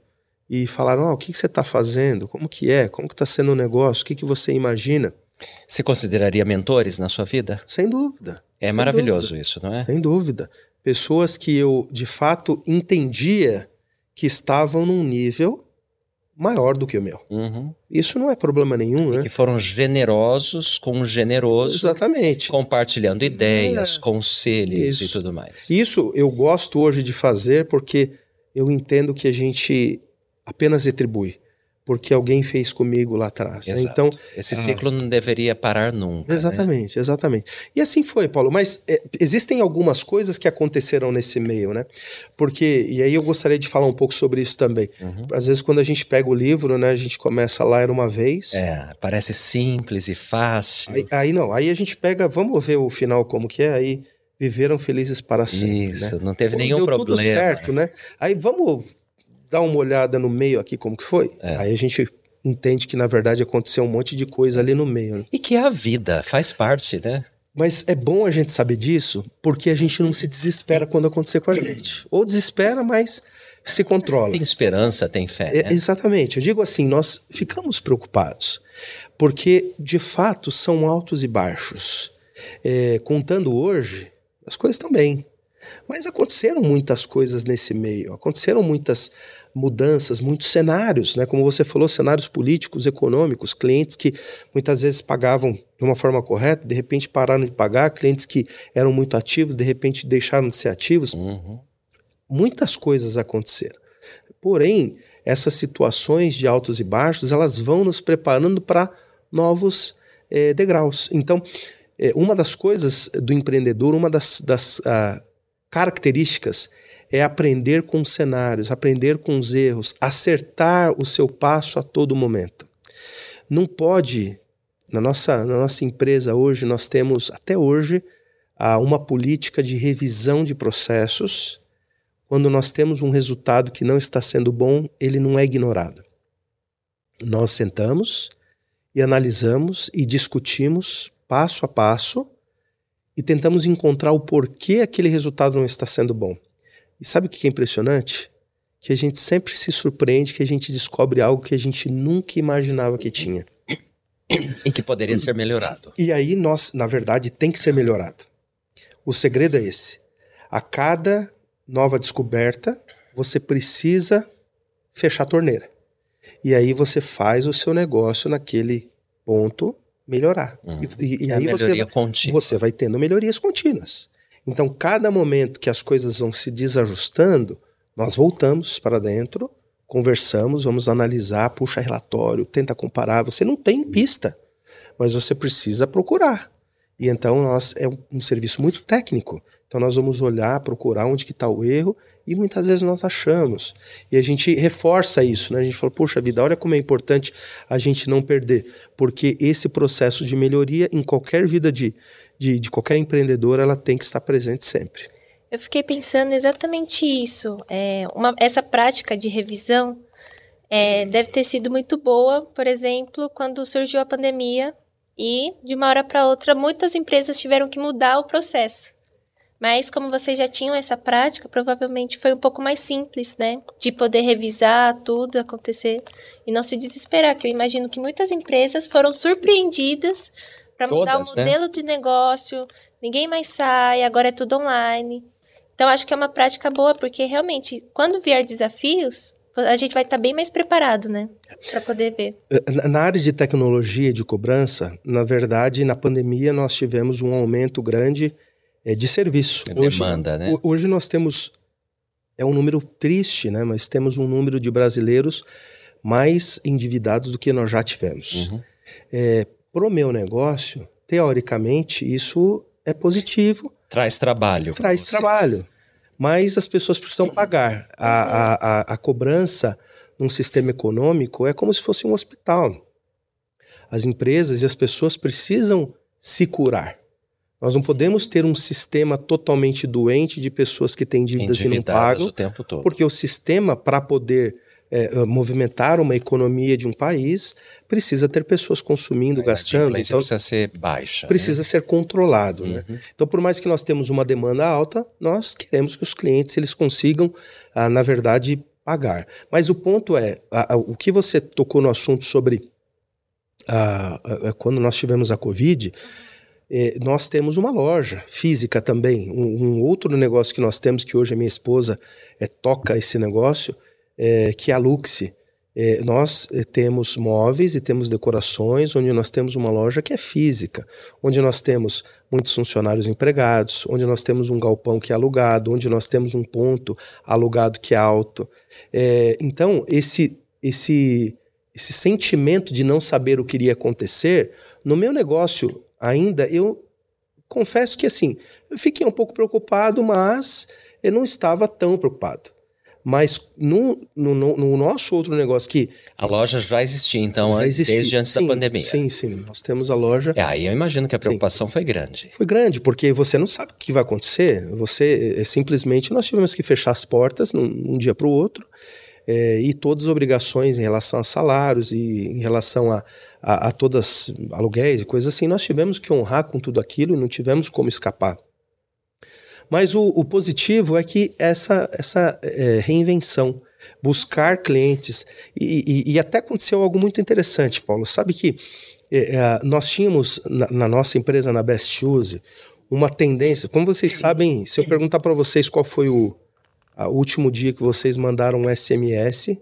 e falaram: "Ah, o que, que você está fazendo? Como que é? Como que está sendo o negócio? O que, que você imagina? Você consideraria mentores na sua vida? Sem dúvida. É Sem maravilhoso dúvida. isso, não é? Sem dúvida. Pessoas que eu, de fato, entendia que estavam num nível maior do que o meu. Uhum. Isso não é problema nenhum, E né? que foram generosos com um generoso, Exatamente. compartilhando ideias, É. conselhos e Isso. tudo mais. Isso eu gosto hoje de fazer porque eu entendo que a gente apenas retribui. Porque alguém fez comigo lá atrás. né? Então, Esse Ah. ciclo não deveria parar nunca. né? Exatamente, exatamente. E assim foi, Paulo. Mas é, existem algumas coisas que aconteceram nesse meio, né? Porque, e aí eu gostaria de falar um pouco sobre isso também. Uhum. Às vezes, quando a gente pega o livro, né? A gente começa lá, era uma vez. É, parece simples e fácil. Aí, aí não, aí a gente pega, vamos ver o final como que é, aí viveram felizes para sempre, Isso, né? não teve Pô, nenhum problema. tudo certo, né? Aí vamos dar uma olhada no meio aqui como que foi? É. Aí a gente entende que na verdade aconteceu um monte de coisa ali no meio. né? E que é a vida, faz parte, né? Mas é bom a gente saber disso, porque a gente não se desespera quando acontecer com a gente. Ou desespera, mas se controla. Tem esperança, tem fé. É, né? exatamente. Eu digo assim, nós ficamos preocupados, porque de fato são altos e baixos. É, contando hoje, as coisas estão bem. Mas aconteceram muitas coisas nesse meio, aconteceram muitas mudanças, muitos cenários, né? Como você falou, cenários políticos, econômicos, clientes que muitas vezes pagavam de uma forma correta, de repente pararam de pagar, clientes que eram muito ativos, de repente deixaram de ser ativos. Uhum. Muitas coisas aconteceram. Porém, essas situações de altos e baixos, elas vão nos preparando para novos eh, degraus. Então, eh, uma das coisas do empreendedor, uma das, das ah, características é aprender com os cenários, aprender com os erros, acertar o seu passo a todo momento. Não pode, na nossa, na nossa empresa hoje, nós temos até hoje ah, uma política de revisão de processos. Quando nós temos um resultado que não está sendo bom, ele não é ignorado. Nós sentamos e analisamos e discutimos passo a passo e tentamos encontrar o porquê aquele resultado não está sendo bom. E sabe o que é impressionante? Que a gente sempre se surpreende que a gente descobre algo que a gente nunca imaginava que tinha. E que poderia ser melhorado. E aí nós, na verdade, tem que ser melhorado. O segredo é esse. A cada nova descoberta, você precisa fechar a torneira. E aí você faz o seu negócio naquele ponto melhorar. Uhum. E, e- e É aí você, contínua. você vai tendo melhorias contínuas. Então, cada momento que as coisas vão se desajustando, nós voltamos para dentro, conversamos, vamos analisar, puxa relatório, tenta comparar. Você não tem pista, mas você precisa procurar. E então nós é um, um serviço muito técnico. Então nós vamos olhar, procurar onde que está o erro e muitas vezes nós achamos. E a gente reforça isso, né? A gente fala, poxa vida, olha como é importante a gente não perder, porque esse processo de melhoria em qualquer vida de, de, de qualquer empreendedor, ela tem que estar presente sempre. Eu fiquei pensando exatamente isso. É, uma- essa prática de revisão é, deve ter sido muito boa, por exemplo, quando surgiu a pandemia e, de uma hora para outra, muitas empresas tiveram que mudar o processo. Mas, como vocês já tinham essa prática, provavelmente foi um pouco mais simples, né? De poder revisar tudo acontecer e não se desesperar. Que eu imagino que muitas empresas foram surpreendidas para mudar o né? modelo de negócio, ninguém mais sai, agora é tudo online. Então, acho que é uma prática boa, porque realmente, quando vier desafios, a gente vai estar bem mais preparado, né? Para poder ver. Na- Na área de tecnologia de cobrança, na verdade, na pandemia nós tivemos um aumento grande eh, de serviço. É demanda, né? ho- hoje nós temos, é um número triste, né? Mas temos um número de brasileiros mais endividados do que nós já tivemos. Uhum. Para o meu negócio, teoricamente, isso é positivo, Traz trabalho. traz trabalho. Mas as pessoas precisam pagar. A, a, a, a cobrança num sistema econômico é como se fosse um hospital. As empresas e as pessoas precisam se curar. Nós não podemos ter um sistema totalmente doente de pessoas que têm dívidas e não pagam, o tempo todo. porque o sistema, para poder eh, movimentar uma economia de um país, precisa ter pessoas consumindo, A gastando. adimplência Então, precisa ser baixa. precisa ser controlado, né? né? Uhum. Então, por mais que nós temos uma demanda alta, nós queremos que os clientes eles consigam, ah, na verdade, pagar. Mas o ponto é, a- a- o que você tocou no assunto sobre a, a, quando nós tivemos a Covid, é, nós temos uma loja física também. Um, um, outro negócio que nós temos, que hoje a minha esposa é, toca esse negócio, é, que é a Luxe. Nós temos móveis e temos decorações, onde nós temos uma loja que é física, onde nós temos muitos funcionários empregados, onde nós temos um galpão que é alugado, onde nós temos um ponto alugado que é alto. Então, esse, esse, esse sentimento de não saber o que iria acontecer, no meu negócio ainda, eu confesso que assim, eu fiquei um pouco preocupado, mas eu não estava tão preocupado. Mas no, no, no, nosso outro negócio que. A loja já existia, então, já existia. desde antes sim, da pandemia. Sim, sim. Nós temos a loja. É, aí eu imagino que a preocupação sim. foi grande. Foi grande, porque você não sabe o que vai acontecer. Você é, simplesmente nós tivemos que fechar as portas num, um dia para o outro. É, e todas as obrigações em relação a salários e em relação a, a, a todas aluguéis e coisas assim, nós tivemos que honrar com tudo aquilo e não tivemos como escapar. Mas o, o positivo é que essa, essa é, reinvenção, buscar clientes, e, e, e, até aconteceu algo muito interessante, Paulo. Sabe que é, é, nós tínhamos na, na, nossa empresa, na Best Shoes, uma tendência. Como vocês sabem, se eu perguntar para vocês qual foi o último dia que vocês mandaram um SMS,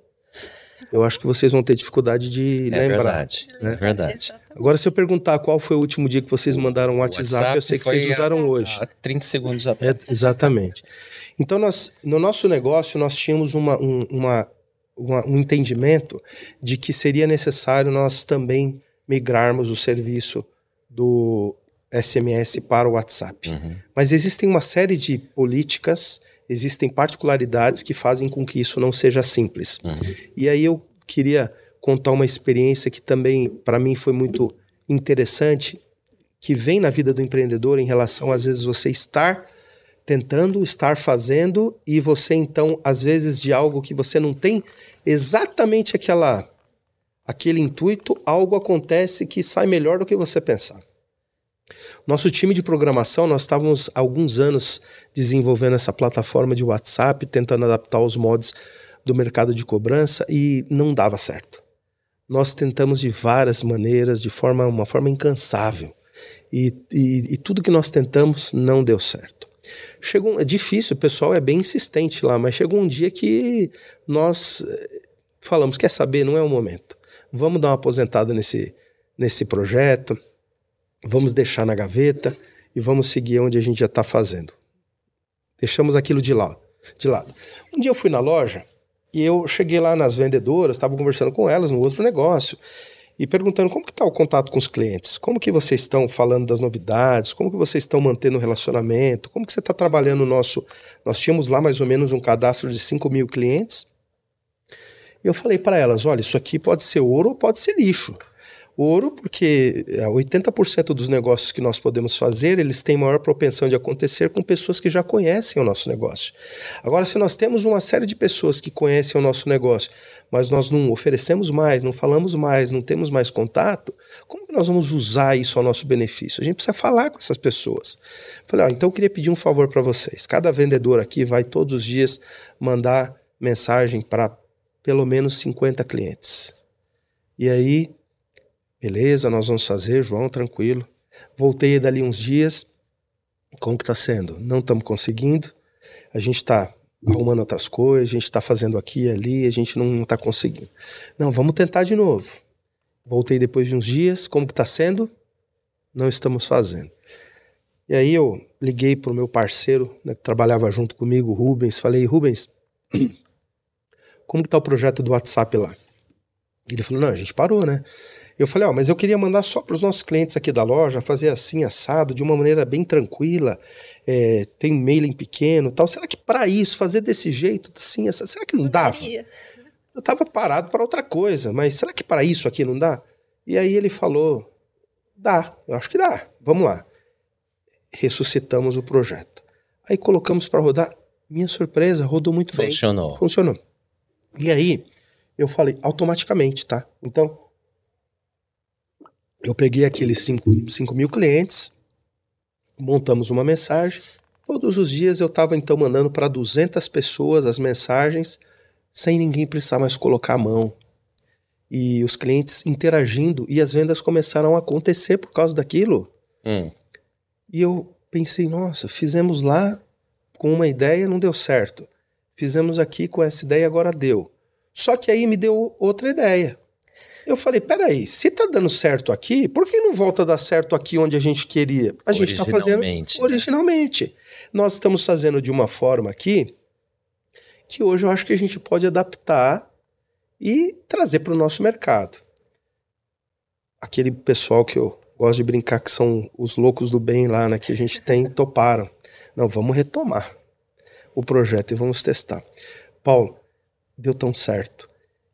eu acho que vocês vão ter dificuldade de é lembrar. Verdade, né? É verdade. Agora, se eu perguntar qual foi o último dia que vocês mandaram um WhatsApp, WhatsApp eu sei que vocês usaram hoje. Há 30 segundos atrás. É, exatamente. Então, nós, no nosso negócio, nós tínhamos uma, um, uma, uma, um entendimento de que seria necessário nós também migrarmos o serviço do SMS para o WhatsApp. Uhum. Mas existem uma série de políticas existem particularidades que fazem com que isso não seja simples. Uhum. E aí eu queria contar uma experiência que também para mim foi muito interessante, que vem na vida do empreendedor em relação às vezes você estar tentando, estar fazendo e você então às vezes de algo que você não tem exatamente aquela aquele intuito, algo acontece que sai melhor do que você pensar. Nosso time de programação, nós estávamos há alguns anos desenvolvendo essa plataforma de WhatsApp, tentando adaptar os mods do mercado de cobrança e não dava certo. Nós tentamos de várias maneiras, de forma uma forma incansável. E, e, e tudo que nós tentamos não deu certo. Chegou, é difícil, o pessoal é bem insistente lá, mas chegou um dia que nós eh, falamos: quer saber, não é o momento. Vamos dar uma aposentada nesse, nesse projeto vamos deixar na gaveta e vamos seguir onde a gente já está fazendo. Deixamos aquilo de lado, de lado. Um dia eu fui na loja e eu cheguei lá nas vendedoras, estava conversando com elas no outro negócio e perguntando como que está o contato com os clientes, como que vocês estão falando das novidades, como que vocês estão mantendo o relacionamento, como que você está trabalhando o nosso... Nós tínhamos lá mais ou menos um cadastro de 5 mil clientes e eu falei para elas, olha, isso aqui pode ser ouro ou pode ser lixo. Ouro, porque 80% é, dos negócios que nós podemos fazer, eles têm maior propensão de acontecer com pessoas que já conhecem o nosso negócio. Agora, se nós temos uma série de pessoas que conhecem o nosso negócio, mas nós não oferecemos mais, não falamos mais, não temos mais contato, como que nós vamos usar isso ao nosso benefício? A gente precisa falar com essas pessoas. Falei, ó, então eu queria pedir um favor para vocês. Cada vendedor aqui vai todos os dias mandar mensagem para pelo menos 50 clientes. E aí Beleza, nós vamos fazer, João, tranquilo. Voltei dali uns dias. Como que tá sendo? Não estamos conseguindo. A gente está arrumando outras coisas, a gente está fazendo aqui e ali, a gente não está conseguindo. Não, vamos tentar de novo. Voltei depois de uns dias, como que está sendo? Não estamos fazendo. E aí eu liguei para o meu parceiro, né, que trabalhava junto comigo, Rubens, falei, Rubens, como que está o projeto do WhatsApp lá? Ele falou, não, a gente parou, né? Eu falei, ó, oh, mas eu queria mandar só para os nossos clientes aqui da loja, fazer assim, assado, de uma maneira bem tranquila, é, tem um mailing pequeno tal. Será que para isso, fazer desse jeito, assim, essa, será que não dava? Eu tava parado para outra coisa, mas será que para isso aqui não dá? E aí ele falou, dá, eu acho que dá, vamos lá. Ressuscitamos o projeto. Aí colocamos para rodar, minha surpresa, rodou muito Funcionou. bem. Funcionou. Funcionou. E aí, eu falei, automaticamente, tá? Então, eu peguei aqueles 5 mil clientes, montamos uma mensagem. Todos os dias eu estava então mandando para 200 pessoas as mensagens, sem ninguém precisar mais colocar a mão. e os clientes interagindo e as vendas começaram a acontecer por causa daquilo. Hum. E eu pensei, nossa, fizemos lá com uma ideia, não deu certo. Fizemos aqui com essa ideia, agora deu. Só que aí me deu outra ideia. Eu falei, peraí, se tá dando certo aqui, por que não volta a dar certo aqui onde a gente queria? A gente está fazendo Originalmente, né? originalmente. Nós estamos fazendo de uma forma aqui que hoje eu acho que a gente pode adaptar e trazer para o nosso mercado. Aquele pessoal que eu gosto de brincar que são os loucos do bem lá, né, que a gente tem, toparam. Não, vamos retomar o projeto e vamos testar. Paulo, deu tão certo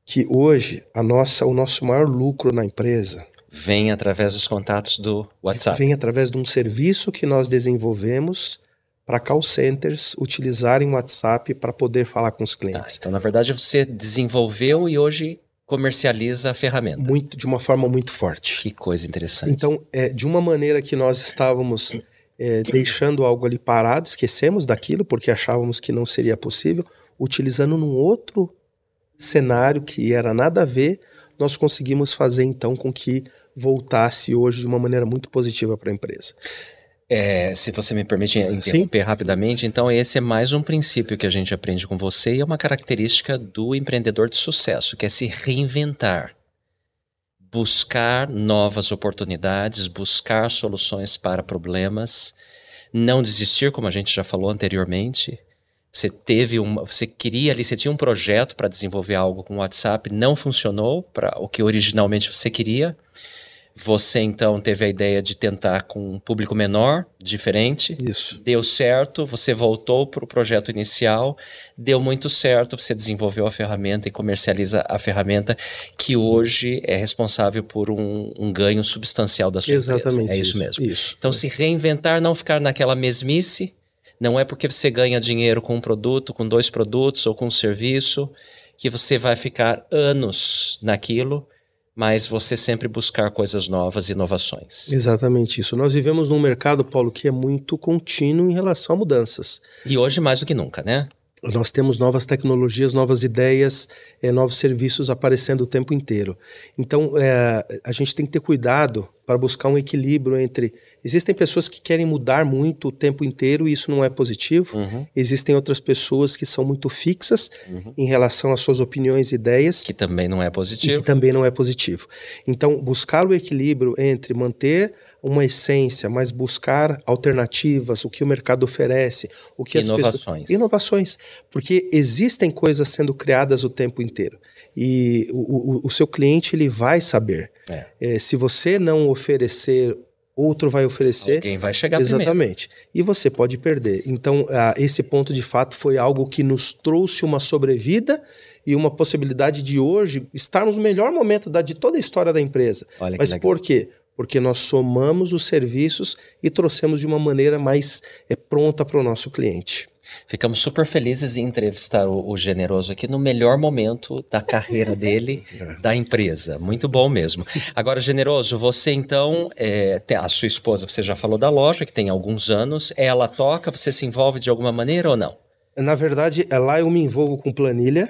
que hoje a nossa, o nosso maior lucro na empresa Vem através dos contatos do WhatsApp. vem através de um serviço que nós desenvolvemos para call centers utilizarem o WhatsApp para poder falar com os Tá, clientes. então, na verdade, você desenvolveu e hoje comercializa a ferramenta. Muito, de uma forma muito forte. Que coisa interessante. Então, é, de uma maneira que nós estávamos é, deixando algo ali parado, esquecemos daquilo porque achávamos que não seria possível, utilizando num outro cenário que era nada a ver, nós conseguimos fazer então com que voltasse hoje de uma maneira muito positiva para a empresa. É, se você me permite interromper rapidamente, então esse é mais um princípio que a gente aprende com você e é uma característica do empreendedor de sucesso, que é se reinventar. Buscar novas oportunidades, buscar soluções para problemas, não desistir, como a gente já falou anteriormente. Você teve uma, você queria ali, você tinha um projeto para desenvolver algo com o WhatsApp, não funcionou para o que originalmente você queria. Você então teve a ideia de tentar com um público menor, diferente. Isso. Deu certo, você voltou para o projeto inicial, deu muito certo, você desenvolveu a ferramenta e comercializa a ferramenta que hoje é responsável por um, um ganho substancial da sua Exatamente. empresa. É isso, mesmo. Isso. Então, se reinventar, não ficar naquela mesmice, não é porque você ganha dinheiro com um produto, com dois produtos ou com um serviço, que você vai ficar anos naquilo, mas você sempre buscar coisas novas, inovações. Exatamente isso. Nós vivemos num mercado, Paulo, que é muito contínuo em relação a mudanças. E hoje mais do que nunca, né? Nós temos novas tecnologias, novas ideias, eh, novos serviços aparecendo o tempo inteiro. Então, eh, a gente tem que ter cuidado para buscar um equilíbrio entre. Existem pessoas que querem mudar muito o tempo inteiro e isso não é positivo. Uhum. Existem outras pessoas que são muito fixas em relação às suas opiniões e ideias Que também não é positivo. que também não é positivo. Então, buscar o equilíbrio entre manter uma essência, mas buscar alternativas, o que o mercado oferece, o que as Inovações. pessoas... inovações, porque existem coisas sendo criadas o tempo inteiro e o, o, o seu cliente ele vai saber. É. Eh, se você não oferecer, outro vai oferecer. Alguém vai chegar primeiro. Exatamente. E você pode perder. Então, esse ponto de fato foi algo que nos trouxe uma sobrevida e uma possibilidade de hoje estarmos no melhor momento da, de toda a história da empresa. Olha Mas por quê? Porque nós somamos os serviços e trouxemos de uma maneira mais é, pronta para o nosso cliente. Ficamos super felizes em entrevistar o, o Generoso aqui no melhor momento da carreira dele, da empresa. Muito bom mesmo. Agora, Generoso, você então, é, tem a sua esposa, você já falou da loja, que tem alguns anos, ela toca, você se envolve de alguma maneira ou não? Na verdade, é lá eu me envolvo com planilha,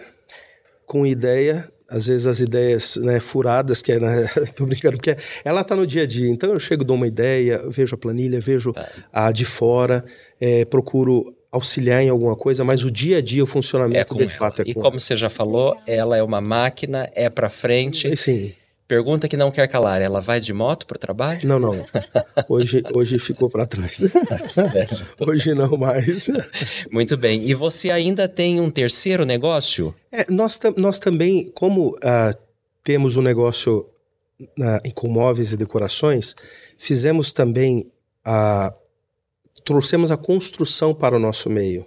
com ideia, às vezes as ideias né, furadas, que é, né, tô brincando, porque ela tá no dia a dia. Então eu chego, dou uma ideia, vejo a planilha, vejo a de fora, é, procuro auxiliar em alguma coisa, mas o dia a dia, o funcionamento com de ela. fato é E com como você já falou, ela é uma máquina, é pra frente. ela. Sim. Pergunta que não quer calar, ela vai de moto pro trabalho? Não, não. Hoje, hoje ficou para trás. Certo. hoje não mais. Muito bem. E você ainda tem um terceiro negócio? É, nós, nós também, como ah, temos um negócio ah, em- com móveis e decorações, fizemos também a. trouxemos a construção para o nosso meio.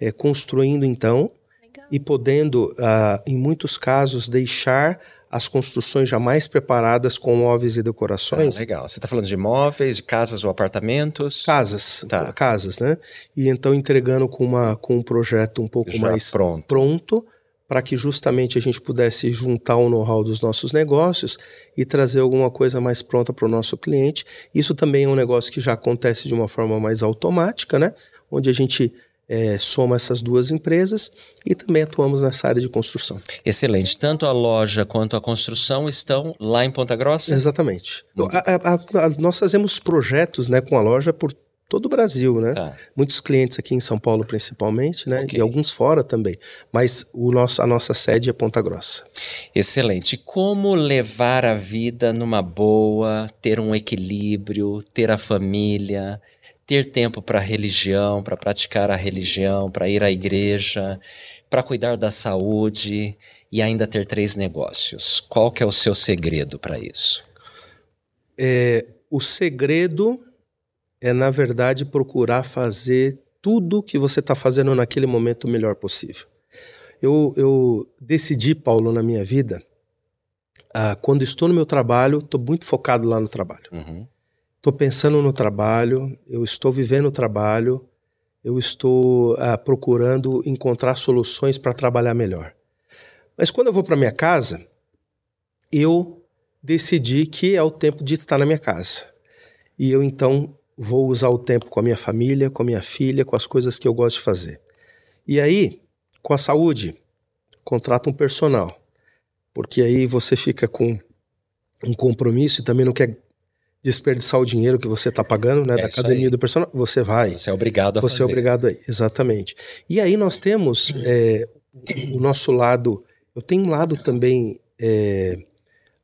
É, construindo, então, Legal. e podendo, ah, em muitos casos, deixar as construções já mais preparadas com móveis e Ah, decorações. legal. Você está falando de imóveis, de casas ou apartamentos? Casas, Tá. casas, né? E então entregando com, uma, com um projeto um pouco Já mais pronto. pronto para que justamente a gente pudesse juntar o know-how dos nossos negócios e trazer alguma coisa mais pronta para o nosso cliente. Isso também é um negócio que já acontece de uma forma mais automática, né? Onde a gente é, soma essas duas empresas e também atuamos nessa área de construção. Excelente. Tanto a loja quanto a construção estão lá em Ponta Grossa? Exatamente. A, a, a, nós fazemos projetos né, com a loja por todo o Brasil, né? Tá. Muitos clientes aqui em São Paulo, principalmente, né? Okay. E alguns fora também. Mas o nosso, a nossa sede é Ponta Grossa. Excelente. Como levar a vida numa boa, ter um equilíbrio, ter a família, ter tempo para a religião, para praticar a religião, para ir à igreja, para cuidar da saúde e ainda ter três negócios. Qual que é o seu segredo para isso? É, o segredo é, na verdade, procurar fazer tudo que você está fazendo naquele momento o melhor possível. Eu, eu decidi, Paulo, na minha vida, ah, quando estou no meu trabalho, estou muito focado lá no trabalho. Estou pensando no trabalho, eu estou vivendo o trabalho, eu estou ah, procurando encontrar soluções para trabalhar melhor. Mas quando eu vou para minha casa, eu decidi que é o tempo de estar na minha casa. E eu então vou usar o tempo com a minha família, com a minha filha, com as coisas que eu gosto de fazer. E aí, com a saúde, contrata um personal, porque aí você fica com um compromisso e também não quer desperdiçar o dinheiro que você está pagando, né, é da academia aí. do personal, você vai. Você é obrigado a você é fazer. Você é obrigado aí, exatamente. E aí nós temos é, o nosso lado, eu tenho um lado também é,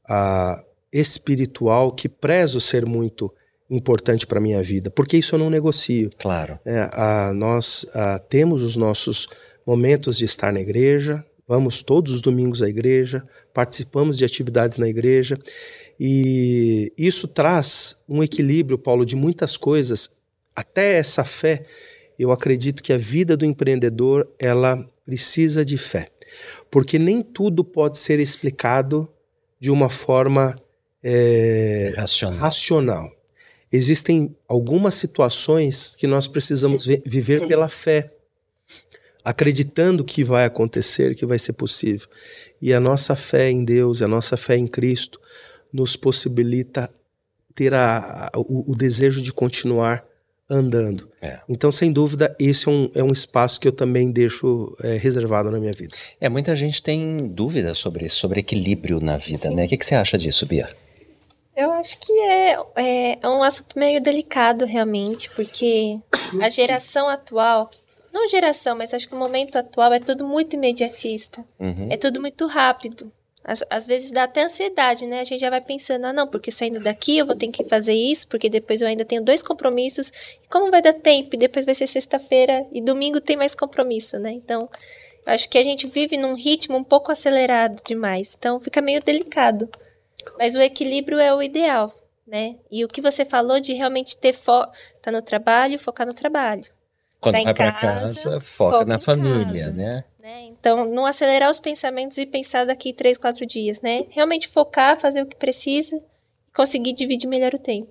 a, espiritual que prezo ser muito importante para minha vida, porque isso eu não negocio. Claro. É, a, nós a, temos os nossos momentos de estar na igreja, vamos todos os domingos à igreja, participamos de atividades na igreja e isso traz um equilíbrio, Paulo, de muitas coisas. Até essa fé, eu acredito que a vida do empreendedor ela precisa de fé, porque nem tudo pode ser explicado de uma forma é, racional. racional existem algumas situações que nós precisamos viver pela fé, acreditando que vai acontecer, que vai ser possível. E a nossa fé em Deus, a nossa fé em Cristo, nos possibilita ter a, a, o, o, desejo de continuar andando. É. Então, sem dúvida, esse é um, é um espaço que eu também deixo é, reservado na minha vida. É, muita gente tem dúvidas sobre sobre equilíbrio na vida, né? O que, que você acha disso, Bia? Eu acho que é, é, é um assunto meio delicado, realmente, porque a geração atual, não geração, mas acho que o momento atual é tudo muito imediatista. Uhum. É tudo muito rápido. Às, às, vezes dá até ansiedade, né? A gente já vai pensando, ah, não, porque saindo daqui eu vou ter que fazer isso, porque depois eu ainda tenho dois compromissos. Como vai dar tempo? E depois vai ser sexta-feira e domingo tem mais compromisso, né? Então, acho que a gente vive num ritmo um pouco acelerado demais. Então, fica meio delicado. Mas o equilíbrio é o ideal, né? E o que você falou de realmente ter fo tá no trabalho, focar no trabalho. Quando tá vai para casa, foca, foca na família, casa, né? né? Então, não acelerar os pensamentos e pensar daqui três, quatro dias, né? Realmente focar, fazer o que precisa e conseguir dividir melhor o tempo.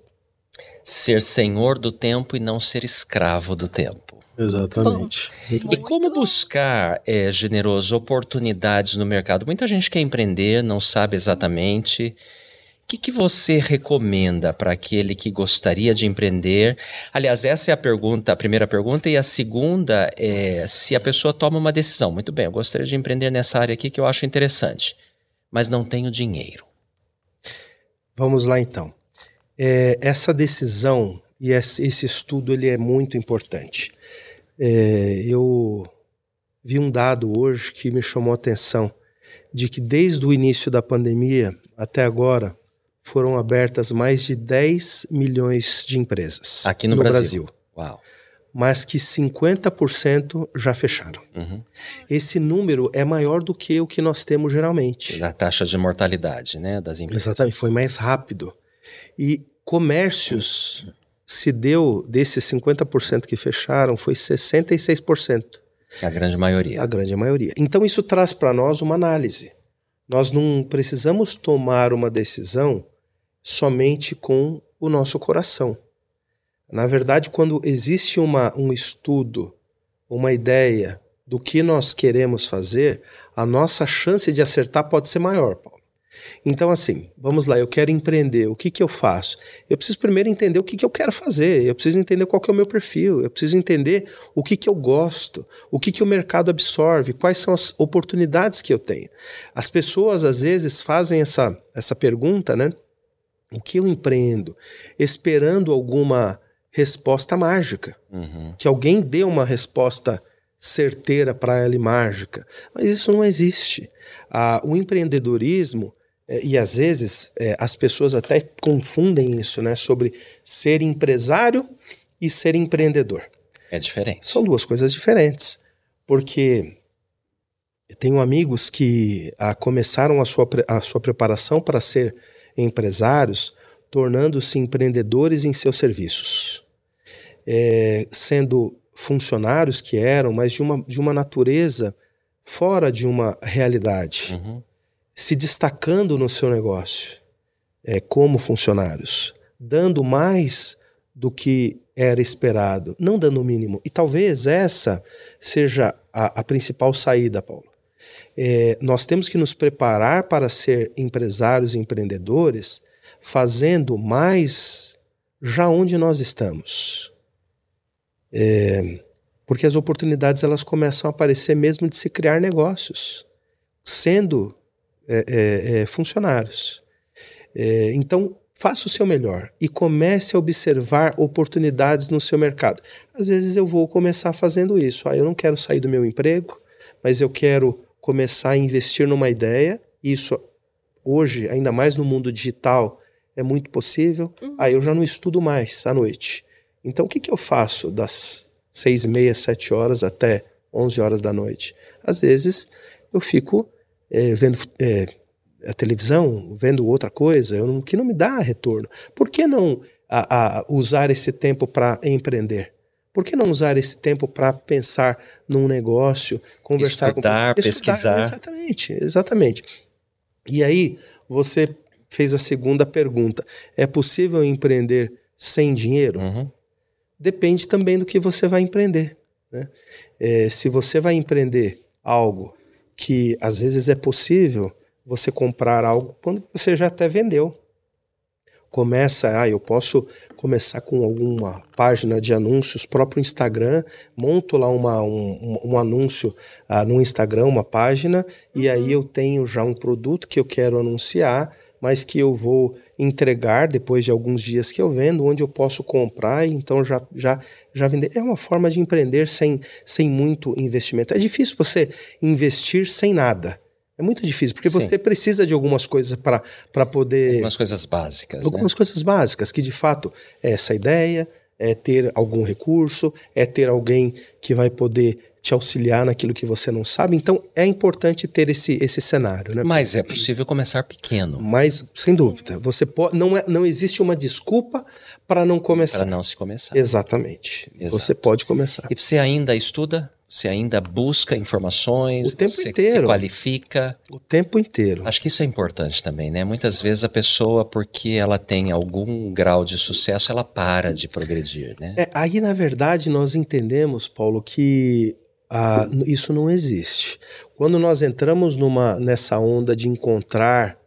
Ser senhor do tempo e não ser escravo do tempo. Exatamente. Bom, e como buscar, é, generoso, oportunidades no mercado? Muita gente quer empreender, não sabe exatamente. O que, que você recomenda para aquele que gostaria de empreender? Aliás, essa é a pergunta, a primeira pergunta, e a segunda é se a pessoa toma uma decisão. Muito bem, eu gostaria de empreender nessa área aqui que eu acho interessante, mas não tenho dinheiro. Vamos lá então. É, essa decisão e esse estudo ele é muito importante. É, eu vi um dado hoje que me chamou a atenção de que desde o início da pandemia até agora foram abertas mais de 10 milhões de empresas aqui no, no Brasil. Brasil. Uau. Mas que 50% já fecharam. Uhum. Esse número é maior do que o que nós temos geralmente. Da taxa de mortalidade né, das empresas. Exatamente, foi mais rápido. E comércios se deu desses 50% que fecharam foi 66%. A grande maioria. A grande maioria. Então isso traz para nós uma análise. Nós não precisamos tomar uma decisão somente com o nosso coração. Na verdade, quando existe uma, um estudo, uma ideia do que nós queremos fazer, a nossa chance de acertar pode ser maior, Paulo. Então, assim, vamos lá, eu quero empreender, o que, que eu faço? Eu preciso primeiro entender o que, que eu quero fazer, eu preciso entender qual que é o meu perfil, eu preciso entender o que, que eu gosto, o que, que o mercado absorve, quais são as oportunidades que eu tenho. As pessoas, às vezes, fazem essa, essa pergunta, né? O que eu empreendo? Esperando alguma resposta mágica. Uhum. Que alguém dê uma resposta certeira para ela e mágica. Mas isso não existe. Ah, o empreendedorismo é, e às vezes é, as pessoas até confundem isso, né? Sobre ser empresário e ser empreendedor. É diferente. São duas coisas diferentes. Porque eu tenho amigos que ah, começaram a sua, a sua preparação para ser empresários, tornando-se empreendedores em seus serviços. É, sendo funcionários que eram, mas de uma, de uma natureza fora de uma realidade. Uhum se destacando no seu negócio é, como funcionários, dando mais do que era esperado, não dando o mínimo. E talvez essa seja a, a principal saída, Paulo. É, nós temos que nos preparar para ser empresários e empreendedores fazendo mais já onde nós estamos. É, porque as oportunidades elas começam a aparecer mesmo de se criar negócios, sendo é, é, é, funcionários. É, então, faça o seu melhor e comece a observar oportunidades no seu mercado. Às vezes eu vou começar fazendo isso. Ah, eu não quero sair do meu emprego, mas eu quero começar a investir numa ideia. Isso hoje, ainda mais no mundo digital, é muito possível. Uhum. Aí ah, eu já não estudo mais à noite. Então o que, que eu faço das seis e meia, sete horas até onze horas da noite? Às vezes eu fico é, vendo é, a televisão, vendo outra coisa, não, que não me dá retorno. Por que não a, a usar esse tempo para empreender? Por que não usar esse tempo para pensar num negócio, conversar estudar, com pesquisar? Exatamente, exatamente. E aí você fez a segunda pergunta: é possível empreender sem dinheiro? Uhum. Depende também do que você vai empreender. Né? É, se você vai empreender algo que às vezes é possível você comprar algo quando você já até vendeu. Começa, ah, eu posso começar com alguma página de anúncios, próprio Instagram, monto lá uma, um, um anúncio ah, no Instagram, uma página, uhum. e aí eu tenho já um produto que eu quero anunciar, mas que eu vou entregar depois de alguns dias que eu vendo, onde eu posso comprar e então já, já, já vender. É uma forma de empreender sem, sem muito investimento. É difícil você investir sem nada. É muito difícil, porque Sim. você precisa de algumas coisas para poder. Algumas coisas básicas. Né? Algumas né? coisas básicas, que de fato é essa ideia, é ter algum recurso, é ter alguém que vai poder te auxiliar naquilo que você não sabe. Então é importante ter esse, esse cenário. Né? Mas é possível começar pequeno. Mas, sem dúvida, você pode, não, é, não existe uma desculpa para não começar. Para não se começar. Exatamente. Exato. Você pode começar. E você ainda estuda? Você ainda busca informações? O tempo você inteiro. se qualifica? O tempo inteiro. Acho que isso é importante também, né? Muitas vezes a pessoa, porque ela tem algum grau de sucesso, ela para de progredir, né? É, aí, na verdade, nós entendemos, Paulo, que ah, isso não existe. Quando nós entramos numa, nessa onda de encontrar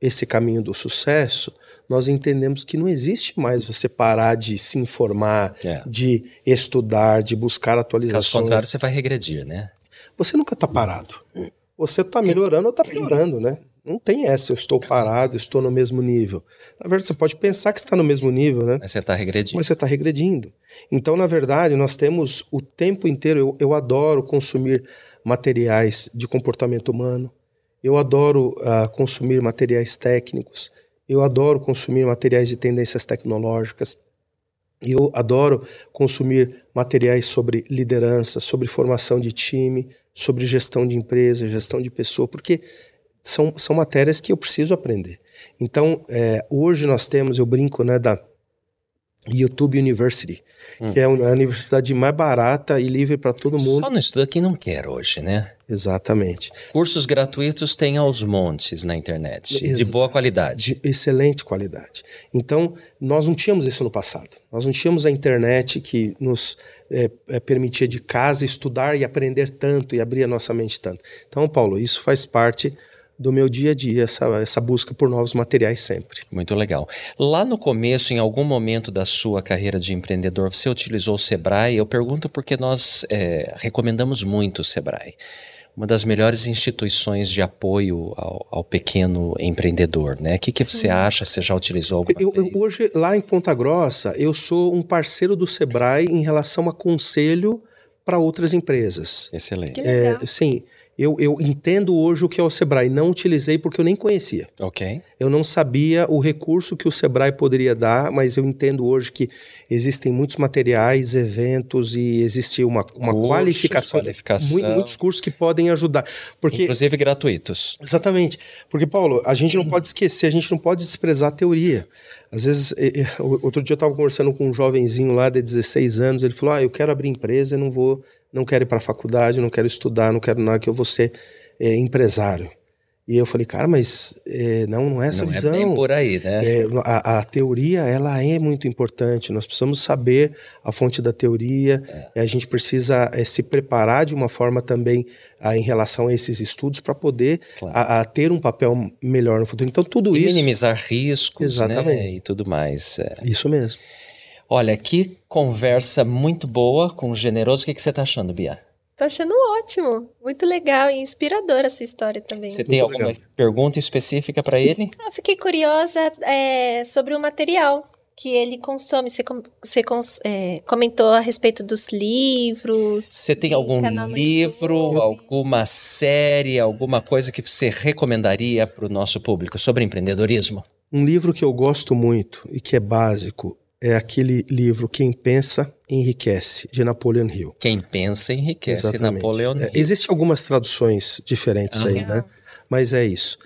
esse caminho do sucesso, nós entendemos que não existe mais você parar de se informar, é. de estudar, de buscar atualizações. Caso contrário, você vai regredir, né? Você nunca está parado. Você está melhorando ou está piorando, né? Não tem essa, eu estou parado, estou no mesmo nível. Na verdade, você pode pensar que está no mesmo nível, né? Mas você está regredindo. Mas você está regredindo. Então, na verdade, nós temos o tempo inteiro. Eu, eu adoro consumir materiais de comportamento humano. Eu adoro uh, consumir materiais técnicos. Eu adoro consumir materiais de tendências tecnológicas. Eu adoro consumir materiais sobre liderança, sobre formação de time, sobre gestão de empresa, gestão de pessoa, porque são, são matérias que eu preciso aprender. Então, é, hoje nós temos, eu brinco, né, da YouTube University, hum. que é a universidade mais barata e livre para todo mundo. Só não estuda quem não quer hoje, né? Exatamente. Cursos gratuitos tem aos montes na internet, Ex de boa qualidade. De excelente qualidade. Então, nós não tínhamos isso no passado. Nós não tínhamos a internet que nos é, é, permitia de casa estudar e aprender tanto e abrir a nossa mente tanto. Então, Paulo, isso faz parte do meu dia a dia, essa, essa busca por novos materiais sempre. Muito legal. Lá no começo, em algum momento da sua carreira de empreendedor, você utilizou o Sebrae? Eu pergunto porque nós é, recomendamos muito o Sebrae uma das melhores instituições de apoio ao, ao pequeno empreendedor, né? O que, que você acha? Você já utilizou alguma eu, eu, hoje, lá em Ponta Grossa, eu sou um parceiro do Sebrae em relação a conselho para outras empresas. Excelente. É, sim, eu, eu entendo hoje o que é o Sebrae. Não utilizei porque eu nem conhecia. Ok. Eu não sabia o recurso que o Sebrae poderia dar, mas eu entendo hoje que existem muitos materiais, eventos e existe uma, uma Cursos, qualificação, qualificação. Muitos cursos que podem ajudar. Porque, Inclusive gratuitos. Exatamente. Porque, Paulo, a gente não pode esquecer, a gente não pode desprezar a teoria. Às vezes, outro dia eu estava conversando com um jovenzinho lá de 16 anos, ele falou: Ah, eu quero abrir empresa, eu não vou não quero ir para a faculdade, não quero estudar, não quero nada, que eu vou ser é, empresário. E eu falei, cara, mas é, não, não é essa não visão. Não é bem por aí, né? É, a, a, teoria, ela é muito importante. Nós precisamos saber a fonte da teoria. É. a gente precisa é, se preparar de uma forma também a, em relação a esses estudos para poder claro. a, ter um papel melhor no futuro. Então, tudo e isso... minimizar riscos, Exatamente. Né? E tudo mais. É. Isso mesmo. Olha, que conversa muito boa com o Generoso. O que, que você está achando, Bia? Tô achando ótimo, muito legal e inspiradora a sua história também. Você tem alguma legal. pergunta específica para ele? Eu fiquei curiosa é, sobre o material que ele consome. Você, você é, comentou a respeito dos livros. Você tem algum livro, alguma série, alguma coisa que você recomendaria para o nosso público sobre empreendedorismo? Um livro que eu gosto muito e que é básico é aquele livro Quem Pensa Enriquece, de Napoleon Hill. Quem Pensa Enriquece, Exatamente. Napoleon é, Hill. Existem algumas traduções diferentes ah, aí, né? Mas é isso.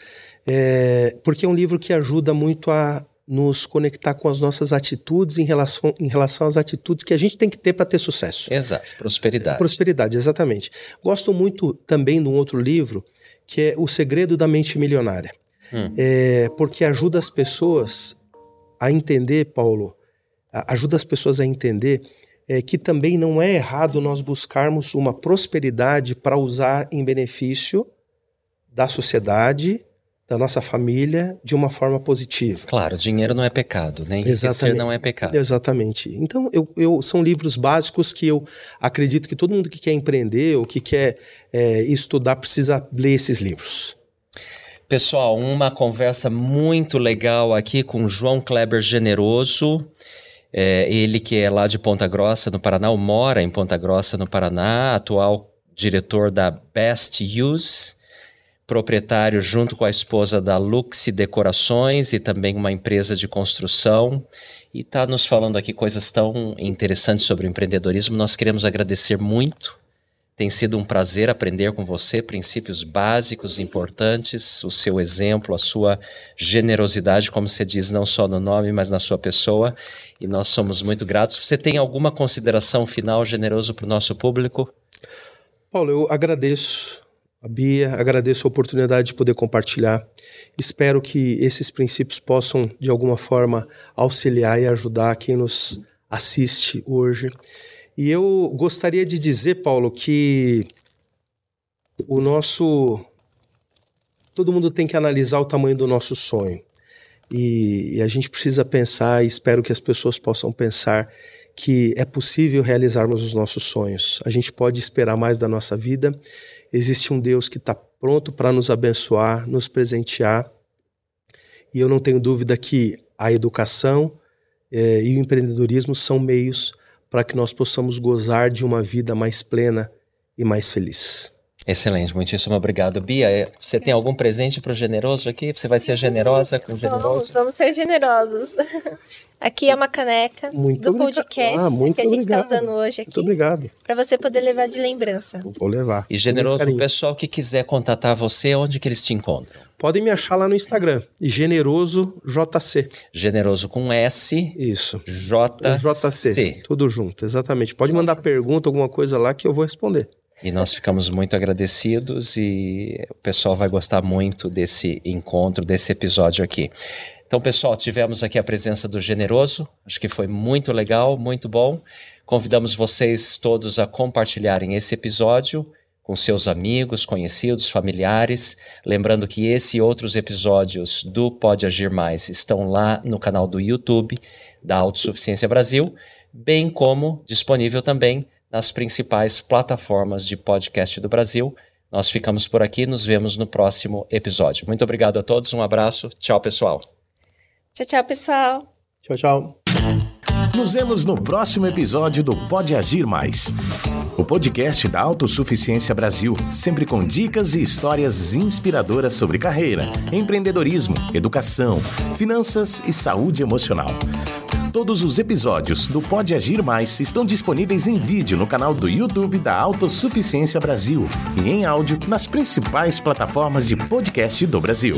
É, porque é um livro que ajuda muito a nos conectar com as nossas atitudes em relação, em relação às atitudes que a gente tem que ter para ter sucesso. Exato, prosperidade. É, prosperidade, exatamente. Gosto muito também de um outro livro que é O Segredo da Mente Milionária. Hum. É, porque ajuda as pessoas a entender, Paulo, ajuda as pessoas a entender é, que também não é errado nós buscarmos uma prosperidade para usar em benefício da sociedade, da nossa família, de uma forma positiva. Claro, dinheiro não é pecado, nem né? enriquecer não é pecado. Exatamente. Então, eu, eu, são livros básicos que eu acredito que todo mundo que quer empreender ou que quer é, estudar precisa ler esses livros. Pessoal, uma conversa muito legal aqui com João Kleber Generoso. É, ele que é lá de Ponta Grossa, no Paraná, ou mora em Ponta Grossa, no Paraná, atual diretor da Best Use, proprietário junto com a esposa da Luxe Decorações e também uma empresa de construção. E está nos falando aqui coisas tão interessantes sobre o empreendedorismo. Nós queremos agradecer muito tem sido um prazer aprender com você princípios básicos, importantes, o seu exemplo, a sua generosidade, como você diz, não só no nome, mas na sua pessoa. E nós somos muito gratos. Você tem alguma consideração final generoso para o nosso público? Paulo, eu agradeço a Bia, agradeço a oportunidade de poder compartilhar. Espero que esses princípios possam, de alguma forma, auxiliar e ajudar quem nos assiste hoje. E eu gostaria de dizer, Paulo, que o nosso. Todo mundo tem que analisar o tamanho do nosso sonho. E, e, a gente precisa pensar, e espero que as pessoas possam pensar, que é possível realizarmos os nossos sonhos. A gente pode esperar mais da nossa vida. Existe um Deus que está pronto para nos abençoar, nos presentear. E eu não tenho dúvida que a educação eh, e o empreendedorismo são meios para que nós possamos gozar de uma vida mais plena e mais feliz. Excelente, muitíssimo obrigado. Bia, é, você tem algum presente para o generoso aqui? Você vai ser generosa com o generoso? Vamos, vamos ser generosos. Aqui é uma caneca muito do podcast ah, que a gente está usando hoje aqui. Muito obrigado. Para você poder levar de lembrança. Vou levar. E generoso, o pessoal que quiser contatar você, onde que eles te encontram? Podem me achar lá no Instagram, Generoso JC. Generoso com S. Isso. JC. Tudo junto, exatamente. Pode mandar pergunta, alguma coisa lá que eu vou responder. E nós ficamos muito agradecidos e o pessoal vai gostar muito desse encontro, desse episódio aqui. Então, pessoal, tivemos aqui a presença do Generoso, acho que foi muito legal, muito bom. Convidamos vocês todos a compartilharem esse episódio com seus amigos, conhecidos, familiares. Lembrando que esse e outros episódios do Pode Agir Mais estão lá no canal do YouTube da Autossuficiência Brasil, bem como disponível também nas principais plataformas de podcast do Brasil. Nós ficamos por aqui, nos vemos no próximo episódio. Muito obrigado a todos, um abraço, tchau pessoal. Tchau, tchau pessoal. Tchau, tchau. Nos vemos no próximo episódio do Pode Agir Mais. O podcast da Autossuficiência Brasil, sempre com dicas e histórias inspiradoras sobre carreira, empreendedorismo, educação, finanças e saúde emocional. Todos os episódios do Pode Agir Mais estão disponíveis em vídeo no canal do YouTube da Autossuficiência Brasil e em áudio nas principais plataformas de podcast do Brasil.